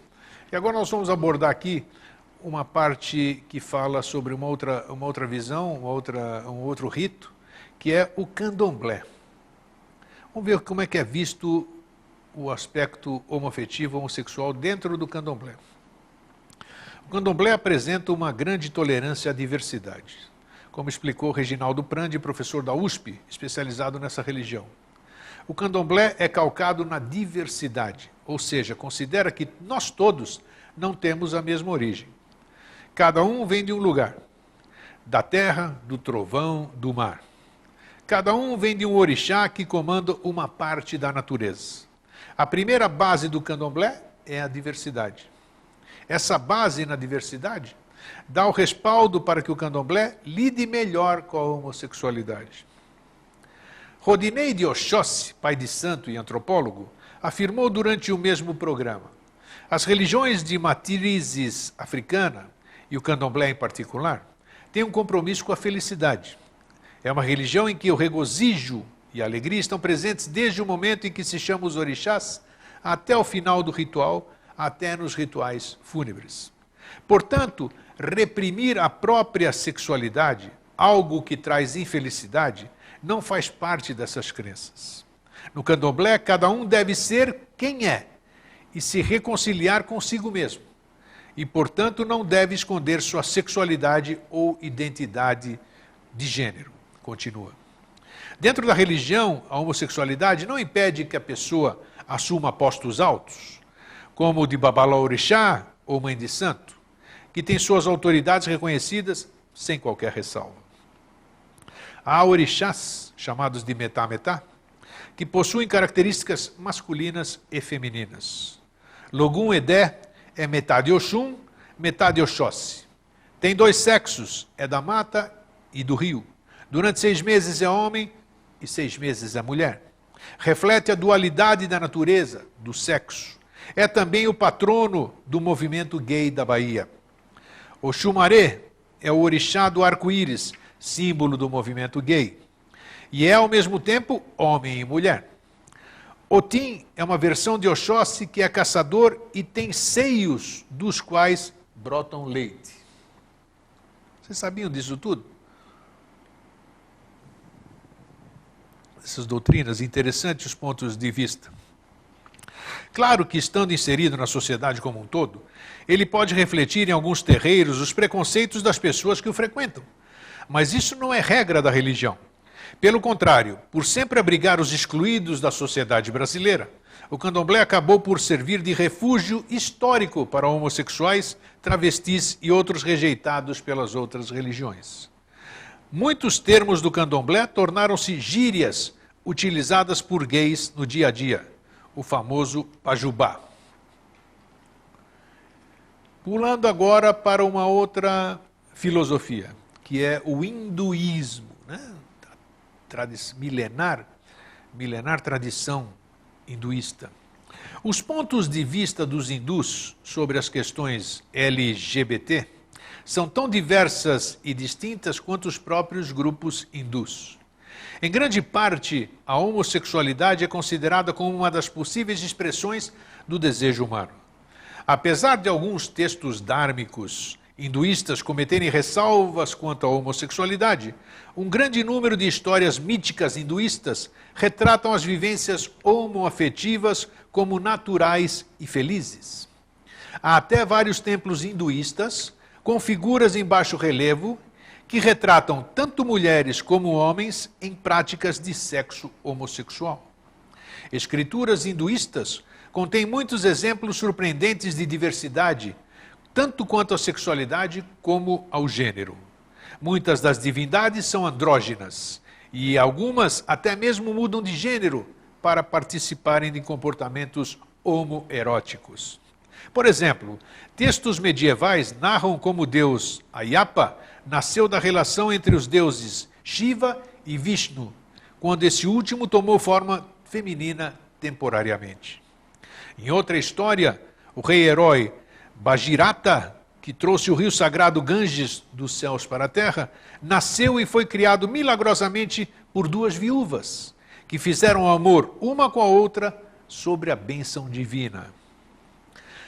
e agora nós vamos abordar aqui uma parte que fala sobre uma outra, uma outra visão, uma outra, um outro rito, que é o candomblé. Vamos ver como é que é visto o aspecto homoafetivo, homossexual dentro do candomblé. O candomblé apresenta uma grande tolerância à diversidade, como explicou Reginaldo Prandi, professor da USP, especializado nessa religião. O candomblé é calcado na diversidade, ou seja, considera que nós todos não temos a mesma origem. Cada um vem de um lugar, da terra, do trovão, do mar. Cada um vem de um orixá que comanda uma parte da natureza. A primeira base do candomblé é a diversidade. Essa base na diversidade dá o respaldo para que o candomblé lide melhor com a homossexualidade. Rodinei de Oxóssi, pai de santo e antropólogo, afirmou durante o mesmo programa: as religiões de matrizes africana, e o candomblé em particular, têm um compromisso com a felicidade. É uma religião em que o regozijo e a alegria estão presentes desde o momento em que se chama os orixás até o final do ritual, até nos rituais fúnebres. Portanto, reprimir a própria sexualidade, algo que traz infelicidade, não faz parte dessas crenças. No candomblé, cada um deve ser quem é e se reconciliar consigo mesmo. E, portanto, não deve esconder sua sexualidade ou identidade de gênero. Continua. Dentro da religião, a homossexualidade não impede que a pessoa assuma postos altos, como o de Babalorixá ou Mãe de Santo, que tem suas autoridades reconhecidas sem qualquer ressalva. Há orixás, chamados de metá-metá, que possuem características masculinas e femininas. Logum Edé é metade Oxum, metade Oxóssi. Tem dois sexos, é da mata e do rio. Durante seis meses é homem e seis meses é mulher. Reflete a dualidade da natureza, do sexo. É também o patrono do movimento gay da Bahia. O Xumaré é o orixá do arco-íris, símbolo do movimento gay. E é, ao mesmo tempo, homem e mulher. Otim é uma versão de Oxóssi que é caçador e tem seios dos quais brotam leite. Vocês sabiam disso tudo? Essas doutrinas, interessantes os pontos de vista. Claro que, estando inserido na sociedade como um todo, ele pode refletir em alguns terreiros os preconceitos das pessoas que o frequentam. Mas isso não é regra da religião. Pelo contrário, por sempre abrigar os excluídos da sociedade brasileira, o candomblé acabou por servir de refúgio histórico para homossexuais, travestis e outros rejeitados pelas outras religiões. Muitos termos do candomblé tornaram-se gírias utilizadas por gays no dia a dia o famoso Pajubá. Pulando agora para uma outra filosofia, que é o hinduísmo, né? milenar, milenar tradição hinduísta. Os pontos de vista dos hindus sobre as questões LGBT são tão diversas e distintas quanto os próprios grupos hindus. Em grande parte, a homossexualidade é considerada como uma das possíveis expressões do desejo humano. Apesar de alguns textos dármicos hinduístas cometerem ressalvas quanto à homossexualidade, um grande número de histórias míticas hinduístas retratam as vivências homoafetivas como naturais e felizes. Há até vários templos hinduístas com figuras em baixo relevo que retratam tanto mulheres como homens em práticas de sexo homossexual. Escrituras hinduístas contêm muitos exemplos surpreendentes de diversidade, tanto quanto à sexualidade como ao gênero. Muitas das divindades são andrógenas e algumas até mesmo mudam de gênero para participarem de comportamentos homoeróticos. Por exemplo, textos medievais narram como deus Ayapa nasceu da relação entre os deuses Shiva e Vishnu, quando esse último tomou forma feminina temporariamente. Em outra história, o rei-herói Bajirata, que trouxe o rio sagrado Ganges dos céus para a terra, nasceu e foi criado milagrosamente por duas viúvas, que fizeram amor uma com a outra sobre a bênção divina.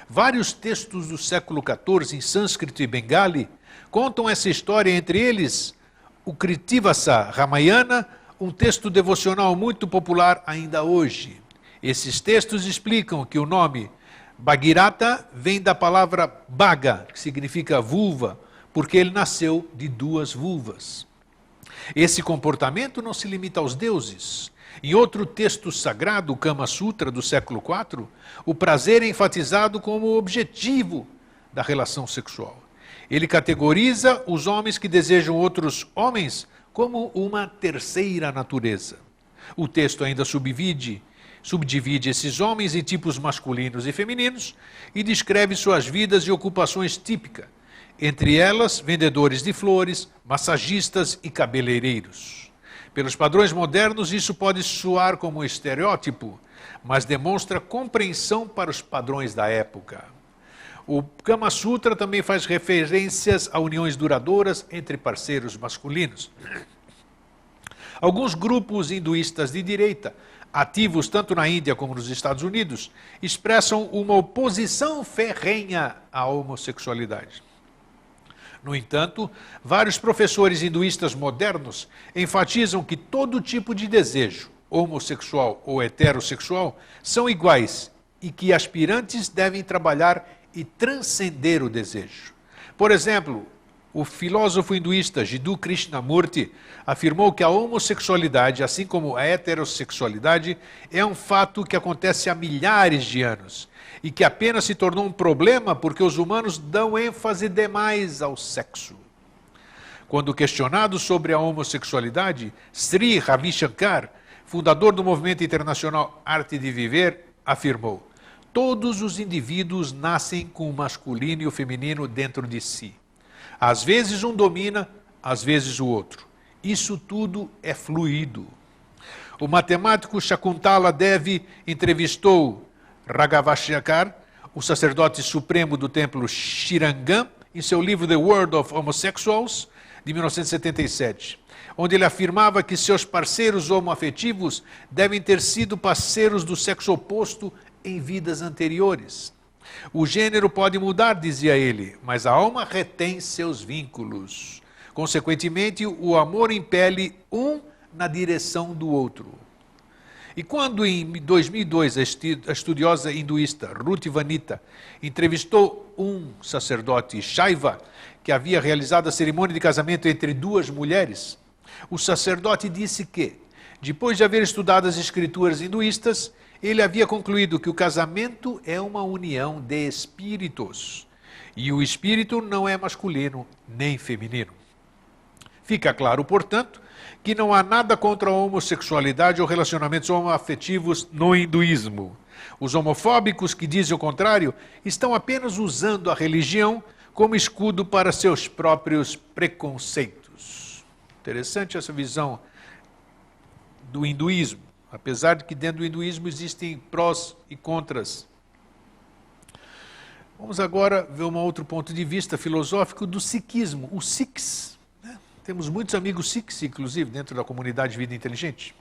Vários textos do século XIV em sânscrito e bengali contam essa história, entre eles o Kritivasa Ramayana, um texto devocional muito popular ainda hoje. Esses textos explicam que o nome Bhagirata vem da palavra Bhaga, que significa vulva, porque ele nasceu de duas vulvas. Esse comportamento não se limita aos deuses. Em outro texto sagrado, o Kama Sutra do século IV, o prazer é enfatizado como objetivo da relação sexual. Ele categoriza os homens que desejam outros homens como uma terceira natureza. O texto ainda subdivide Subdivide esses homens em tipos masculinos e femininos e descreve suas vidas e ocupações típicas, entre elas vendedores de flores, massagistas e cabeleireiros. Pelos padrões modernos, isso pode soar como um estereótipo, mas demonstra compreensão para os padrões da época. O Kama Sutra também faz referências a uniões duradouras entre parceiros masculinos. Alguns grupos hinduístas de direita, ativos tanto na Índia como nos Estados Unidos, expressam uma oposição ferrenha à homossexualidade. No entanto, vários professores hinduístas modernos enfatizam que todo tipo de desejo, homossexual ou heterossexual, são iguais e que aspirantes devem trabalhar e transcender o desejo. Por exemplo, o filósofo hinduísta Jiddu Krishnamurti afirmou que a homossexualidade, assim como a heterossexualidade, é um fato que acontece há milhares de anos e que apenas se tornou um problema porque os humanos dão ênfase demais ao sexo. Quando questionado sobre a homossexualidade, Sri Ravi Shankar, fundador do movimento internacional Arte de Viver, afirmou: Todos os indivíduos nascem com o masculino e o feminino dentro de si. Às vezes um domina, às vezes o outro. Isso tudo é fluido. O matemático Shakuntala Devi entrevistou Raghavashakar, o sacerdote supremo do templo Shirangam, em seu livro The World of Homosexuals, de 1977, onde ele afirmava que seus parceiros homoafetivos devem ter sido parceiros do sexo oposto em vidas anteriores. O gênero pode mudar, dizia ele, mas a alma retém seus vínculos. Consequentemente, o amor impele um na direção do outro. E quando em 2002 a estudiosa hinduísta Ruth Vanita entrevistou um sacerdote Shaiva que havia realizado a cerimônia de casamento entre duas mulheres, o sacerdote disse que, depois de haver estudado as escrituras hinduístas, ele havia concluído que o casamento é uma união de espíritos. E o espírito não é masculino nem feminino. Fica claro, portanto, que não há nada contra a homossexualidade ou relacionamentos homoafetivos no hinduísmo. Os homofóbicos que dizem o contrário estão apenas usando a religião como escudo para seus próprios preconceitos. Interessante essa visão do hinduísmo. Apesar de que dentro do hinduísmo existem prós e contras. Vamos agora ver um outro ponto de vista filosófico do sikhismo, o Sikhs. Né? Temos muitos amigos Sikhs, inclusive, dentro da comunidade Vida Inteligente.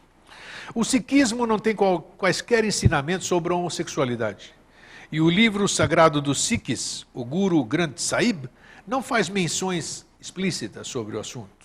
O sikhismo não tem quaisquer ensinamentos sobre a homossexualidade. E o livro sagrado dos Sikhs, o Guru Granth Sahib, não faz menções explícitas sobre o assunto.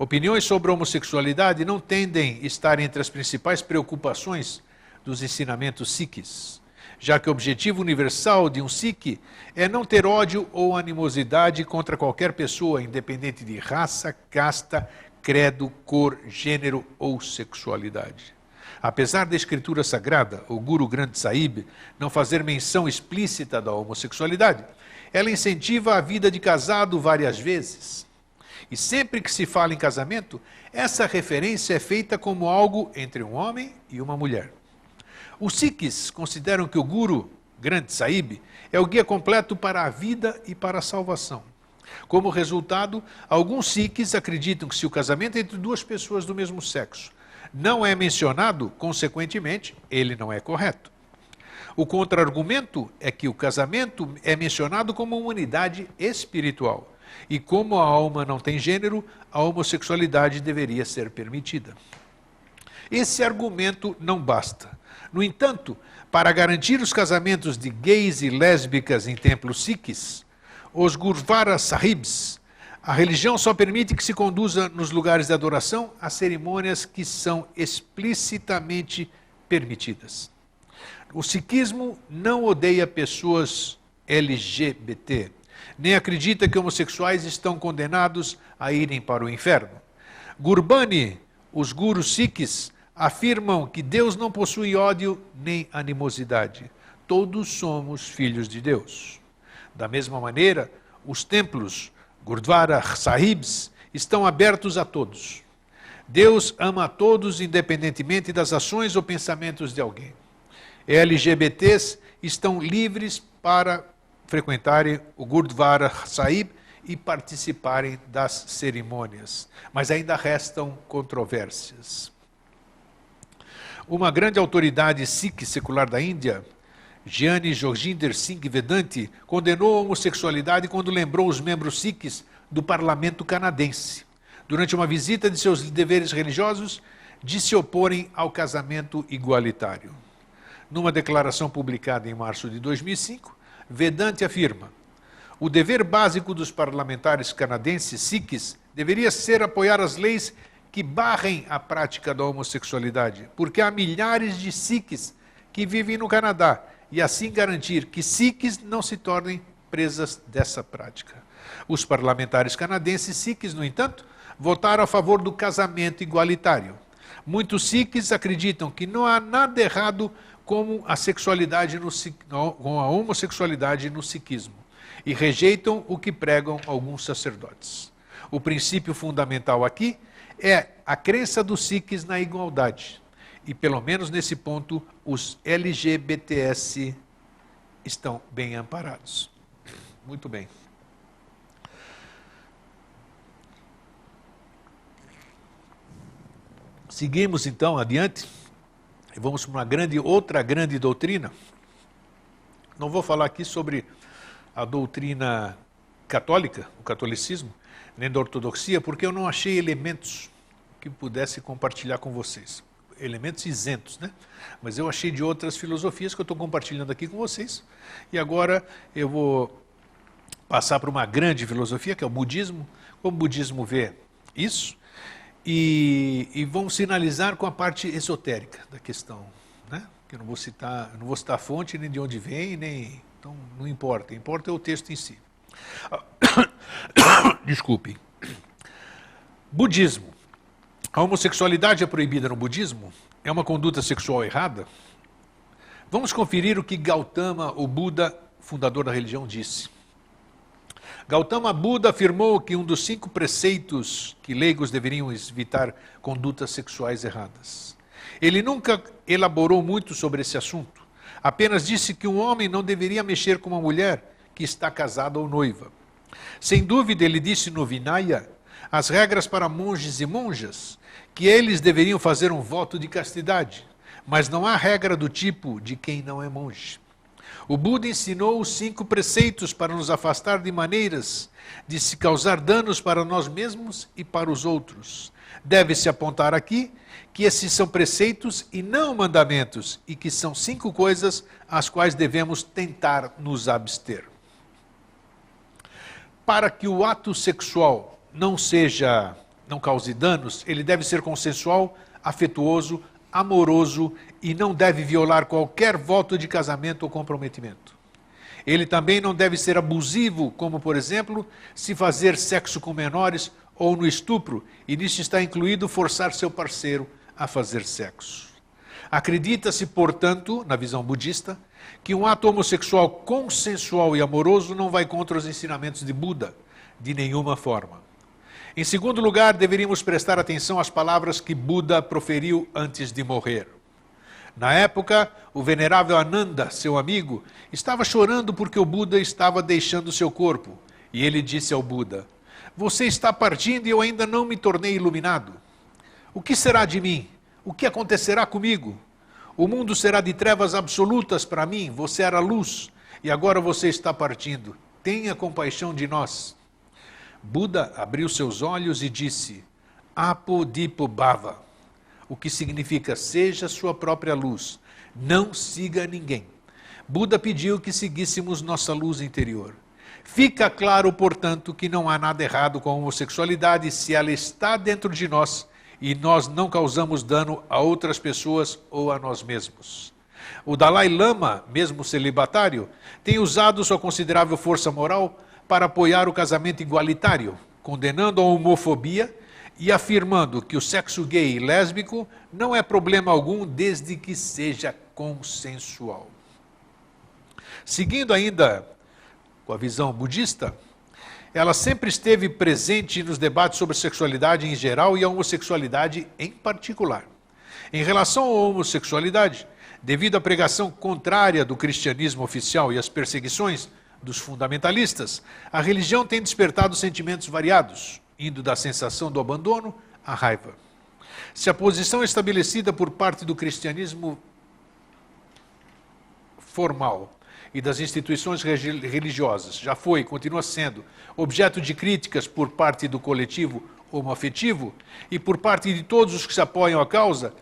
Opiniões sobre homossexualidade não tendem a estar entre as principais preocupações dos ensinamentos sikhs, já que o objetivo universal de um sikh é não ter ódio ou animosidade contra qualquer pessoa, independente de raça, casta, credo, cor, gênero ou sexualidade. Apesar da escritura sagrada, o Guru Granth Sahib, não fazer menção explícita da homossexualidade, ela incentiva a vida de casado várias vezes e sempre que se fala em casamento, essa referência é feita como algo entre um homem e uma mulher. Os Sikhs consideram que o Guru, Granth Sahib, é o guia completo para a vida e para a salvação. Como resultado, alguns Sikhs acreditam que se o casamento entre duas pessoas do mesmo sexo não é mencionado, consequentemente, ele não é correto. O contra-argumento é que o casamento é mencionado como uma unidade espiritual e como a alma não tem gênero, a homossexualidade deveria ser permitida. Esse argumento não basta. No entanto, para garantir os casamentos de gays e lésbicas em templos sikhs, os Gurvara Sahibs, a religião só permite que se conduza nos lugares de adoração a cerimônias que são explicitamente permitidas. O sikhismo não odeia pessoas LGBT, nem acredita que homossexuais estão condenados a irem para o inferno. Gurbani, os gurus sikhs, afirmam que Deus não possui ódio nem animosidade. Todos somos filhos de Deus. Da mesma maneira, os templos Gurdwara Sahibs estão abertos a todos. Deus ama a todos, independentemente das ações ou pensamentos de alguém. LGBTs estão livres para frequentarem o Gurdwara Sahib e participarem das cerimônias, mas ainda restam controvérsias. Uma grande autoridade sikh secular da Índia, Gianni Joginder Singh Vedanti, condenou a homossexualidade quando lembrou os membros sikhs do parlamento canadense durante uma visita de seus deveres religiosos, de se oporem ao casamento igualitário. Numa declaração publicada em março de 2005, Vedante afirma: o dever básico dos parlamentares canadenses sikhs deveria ser apoiar as leis que barrem a prática da homossexualidade, porque há milhares de sikhs que vivem no Canadá e assim garantir que sikhs não se tornem presas dessa prática. Os parlamentares canadenses sikhs, no entanto, votaram a favor do casamento igualitário. Muitos sikhs acreditam que não há nada errado com a sexualidade no, com a homossexualidade no sikhismo e rejeitam o que pregam alguns sacerdotes. O princípio fundamental aqui é a crença dos sikhs na igualdade. E pelo menos nesse ponto os LGBTS estão bem amparados. Muito bem. Seguimos então adiante vamos para uma grande, outra grande doutrina. Não vou falar aqui sobre a doutrina católica, o catolicismo, nem da ortodoxia, porque eu não achei elementos que pudesse compartilhar com vocês. Elementos isentos, né? Mas eu achei de outras filosofias que eu estou compartilhando aqui com vocês. E agora eu vou passar para uma grande filosofia, que é o budismo. Como o budismo vê isso, e, e vamos sinalizar com a parte esotérica da questão, né? Que eu não vou citar, não vou citar a fonte nem de onde vem, nem então não importa, importa é o texto em si. [COUGHS] Desculpe. Budismo. A homossexualidade é proibida no budismo? É uma conduta sexual errada? Vamos conferir o que Gautama, o Buda, fundador da religião, disse. Gautama Buda afirmou que um dos cinco preceitos que leigos deveriam evitar condutas sexuais erradas. Ele nunca elaborou muito sobre esse assunto, apenas disse que um homem não deveria mexer com uma mulher que está casada ou noiva. Sem dúvida, ele disse no Vinaya as regras para monges e monjas, que eles deveriam fazer um voto de castidade, mas não há regra do tipo de quem não é monge. O Buda ensinou os cinco preceitos para nos afastar de maneiras de se causar danos para nós mesmos e para os outros. Deve-se apontar aqui que esses são preceitos e não mandamentos, e que são cinco coisas às quais devemos tentar nos abster. Para que o ato sexual não seja, não cause danos, ele deve ser consensual, afetuoso, amoroso e não deve violar qualquer voto de casamento ou comprometimento. Ele também não deve ser abusivo, como, por exemplo, se fazer sexo com menores ou no estupro, e nisso está incluído forçar seu parceiro a fazer sexo. Acredita-se, portanto, na visão budista, que um ato homossexual consensual e amoroso não vai contra os ensinamentos de Buda, de nenhuma forma. Em segundo lugar, deveríamos prestar atenção às palavras que Buda proferiu antes de morrer. Na época, o venerável Ananda, seu amigo, estava chorando porque o Buda estava deixando seu corpo. E ele disse ao Buda: Você está partindo e eu ainda não me tornei iluminado. O que será de mim? O que acontecerá comigo? O mundo será de trevas absolutas para mim, você era luz, e agora você está partindo. Tenha compaixão de nós. Buda abriu seus olhos e disse: Apodipobhava, o que significa seja sua própria luz, não siga ninguém. Buda pediu que seguíssemos nossa luz interior. Fica claro, portanto, que não há nada errado com a homossexualidade se ela está dentro de nós e nós não causamos dano a outras pessoas ou a nós mesmos. O Dalai Lama, mesmo celibatário, tem usado sua considerável força moral para apoiar o casamento igualitário, condenando a homofobia e afirmando que o sexo gay e lésbico não é problema algum desde que seja consensual. Seguindo ainda com a visão budista, ela sempre esteve presente nos debates sobre sexualidade em geral e a homossexualidade em particular. Em relação à homossexualidade, devido à pregação contrária do cristianismo oficial e às perseguições dos fundamentalistas, a religião tem despertado sentimentos variados, indo da sensação do abandono à raiva. Se a posição estabelecida por parte do cristianismo formal e das instituições religiosas já foi e continua sendo objeto de críticas por parte do coletivo homoafetivo e por parte de todos os que se apoiam à causa,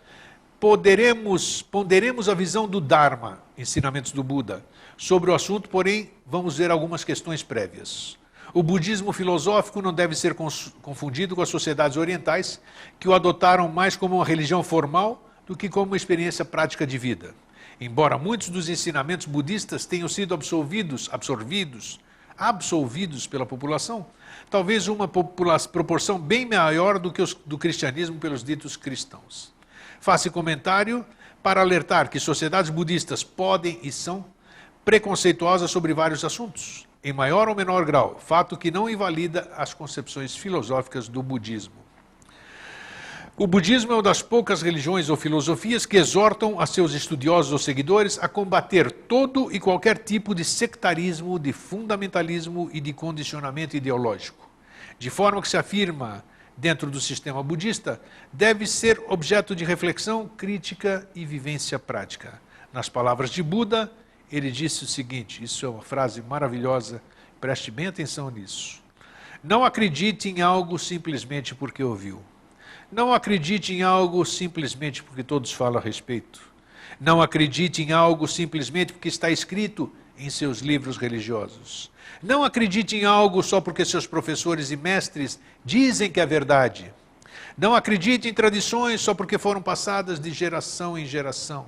poderemos, ponderemos a visão do Dharma, ensinamentos do Buda, sobre o assunto, porém, vamos ver algumas questões prévias. O budismo filosófico não deve ser confundido com as sociedades orientais, que o adotaram mais como uma religião formal do que como uma experiência prática de vida. Embora muitos dos ensinamentos budistas tenham sido absolvidos, absorvidos, absolvidos pela população, talvez uma proporção bem maior do que os, do cristianismo pelos ditos cristãos. Faça comentário para alertar que sociedades budistas podem e são preconceituosas sobre vários assuntos, em maior ou menor grau, fato que não invalida as concepções filosóficas do budismo. O budismo é uma das poucas religiões ou filosofias que exortam a seus estudiosos ou seguidores a combater todo e qualquer tipo de sectarismo, de fundamentalismo e de condicionamento ideológico. De forma que se afirma dentro do sistema budista, deve ser objeto de reflexão, crítica e vivência prática. Nas palavras de Buda, ele disse o seguinte: isso é uma frase maravilhosa, preste bem atenção nisso. Não acredite em algo simplesmente porque ouviu. Não acredite em algo simplesmente porque todos falam a respeito. Não acredite em algo simplesmente porque está escrito em seus livros religiosos. Não acredite em algo só porque seus professores e mestres dizem que é verdade. Não acredite em tradições só porque foram passadas de geração em geração.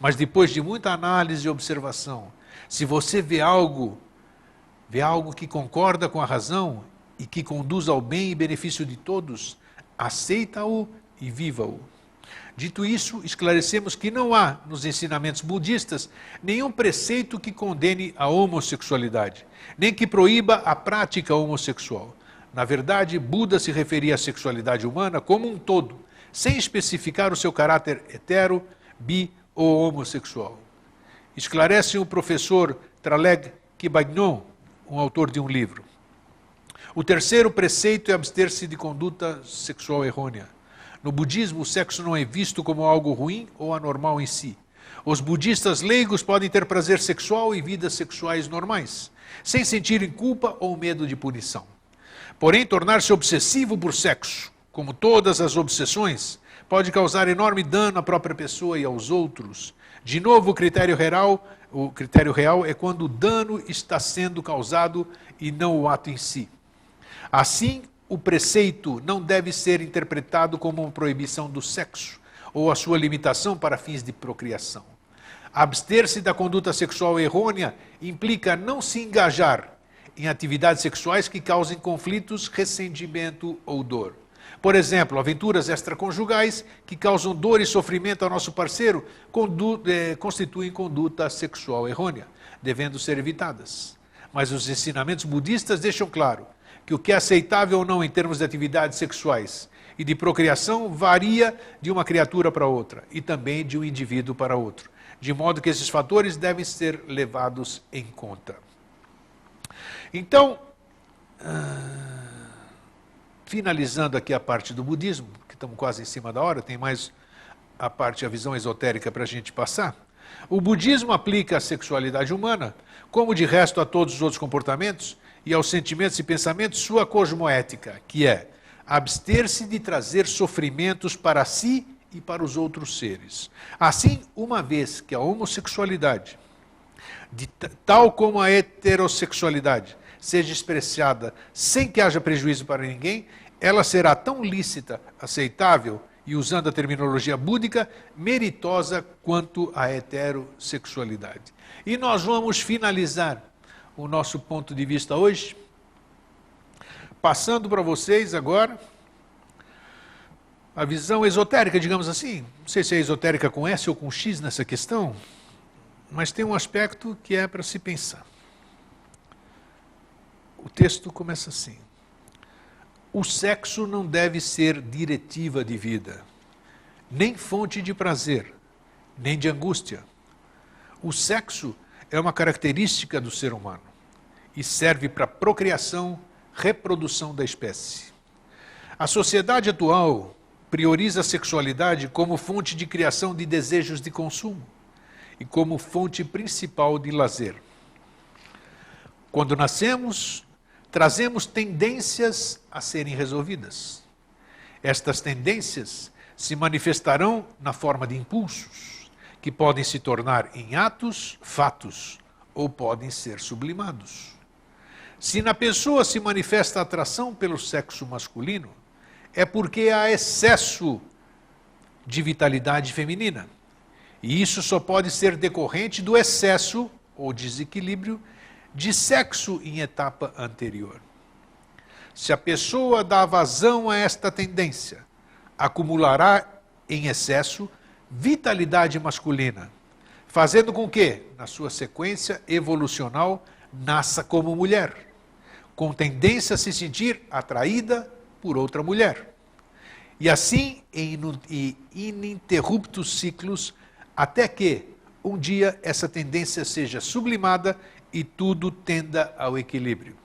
Mas depois de muita análise e observação, se você vê algo, vê algo que concorda com a razão e que conduz ao bem e benefício de todos, aceita-o e viva-o. Dito isso, esclarecemos que não há nos ensinamentos budistas nenhum preceito que condene a homossexualidade, nem que proíba a prática homossexual. Na verdade, Buda se referia à sexualidade humana como um todo, sem especificar o seu caráter hetero, bi ou homossexual. Esclarece o professor Traleg Kibagnon, um autor de um livro. O terceiro preceito é abster-se de conduta sexual errônea. No budismo, o sexo não é visto como algo ruim ou anormal em si. Os budistas leigos podem ter prazer sexual e vidas sexuais normais, sem sentirem culpa ou medo de punição. Porém, tornar-se obsessivo por sexo, como todas as obsessões, pode causar enorme dano à própria pessoa e aos outros. De novo, o critério real, o critério real é quando o dano está sendo causado e não o ato em si. Assim, o preceito não deve ser interpretado como uma proibição do sexo ou a sua limitação para fins de procriação. Abster-se da conduta sexual errônea implica não se engajar em atividades sexuais que causem conflitos, ressentimento ou dor. Por exemplo, aventuras extraconjugais que causam dor e sofrimento ao nosso parceiro condu eh, constituem conduta sexual errônea, devendo ser evitadas. Mas os ensinamentos budistas deixam claro que o que é aceitável ou não em termos de atividades sexuais e de procriação varia de uma criatura para outra e também de um indivíduo para outro, de modo que esses fatores devem ser levados em conta. Então, ah, finalizando aqui a parte do budismo, que estamos quase em cima da hora, tem mais a parte, a visão esotérica para a gente passar. O budismo aplica a sexualidade humana, como de resto a todos os outros comportamentos, e aos sentimentos e pensamentos sua cosmoética, que é abster-se de trazer sofrimentos para si e para os outros seres. Assim, uma vez que a homossexualidade, de, tal como a heterossexualidade, seja expressada sem que haja prejuízo para ninguém, ela será tão lícita, aceitável e, usando a terminologia búdica, meritosa quanto a heterossexualidade. E nós vamos finalizar o nosso ponto de vista hoje. Passando para vocês agora a visão esotérica, digamos assim. Não sei se é esotérica com S ou com X nessa questão, mas tem um aspecto que é para se pensar. O texto começa assim: O sexo não deve ser diretiva de vida, nem fonte de prazer, nem de angústia. O sexo é uma característica do ser humano e serve para procriação, reprodução da espécie. A sociedade atual prioriza a sexualidade como fonte de criação de desejos de consumo e como fonte principal de lazer. Quando nascemos, trazemos tendências a serem resolvidas. Estas tendências se manifestarão na forma de impulsos, que podem se tornar em atos, fatos, ou podem ser sublimados. Se na pessoa se manifesta atração pelo sexo masculino, é porque há excesso de vitalidade feminina. E isso só pode ser decorrente do excesso ou desequilíbrio de sexo em etapa anterior. Se a pessoa dá vazão a esta tendência, acumulará em excesso vitalidade masculina, fazendo com que, na sua sequência evolucional, nasça como mulher, com tendência a se sentir atraída por outra mulher. E assim, em ininterruptos ciclos, até que um dia essa tendência seja sublimada e tudo tenda ao equilíbrio.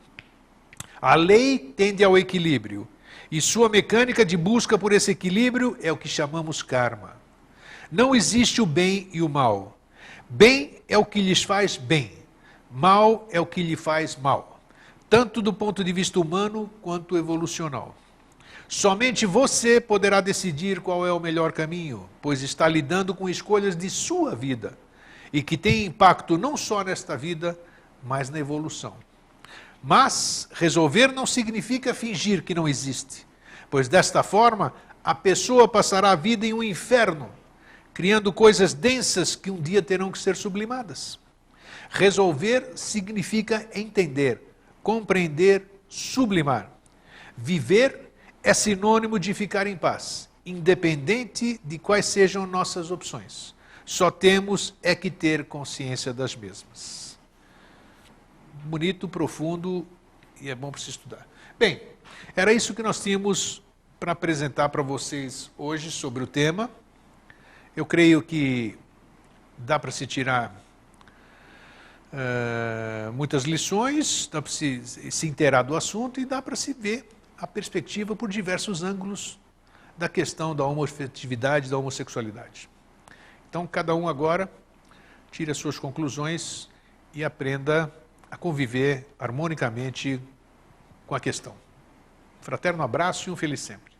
A lei tende ao equilíbrio e sua mecânica de busca por esse equilíbrio é o que chamamos karma. Não existe o bem e o mal. Bem é o que lhes faz bem, mal é o que lhe faz mal, tanto do ponto de vista humano quanto evolucional. Somente você poderá decidir qual é o melhor caminho, pois está lidando com escolhas de sua vida e que têm impacto não só nesta vida, mas na evolução. Mas resolver não significa fingir que não existe, pois desta forma a pessoa passará a vida em um inferno, criando coisas densas que um dia terão que ser sublimadas. Resolver significa entender, compreender, sublimar. Viver é sinônimo de ficar em paz, independente de quais sejam nossas opções. Só temos é que ter consciência das mesmas. Bonito, profundo e é bom para se estudar. Bem, era isso que nós tínhamos para apresentar para vocês hoje sobre o tema. Eu creio que dá para se tirar uh, muitas lições, dá para se, se inteirar do assunto e dá para se ver a perspectiva por diversos ângulos da questão da homoafetividade, da homossexualidade. Então, cada um agora tire as suas conclusões e aprenda a conviver harmonicamente com a questão. Fraterno abraço e um feliz sempre.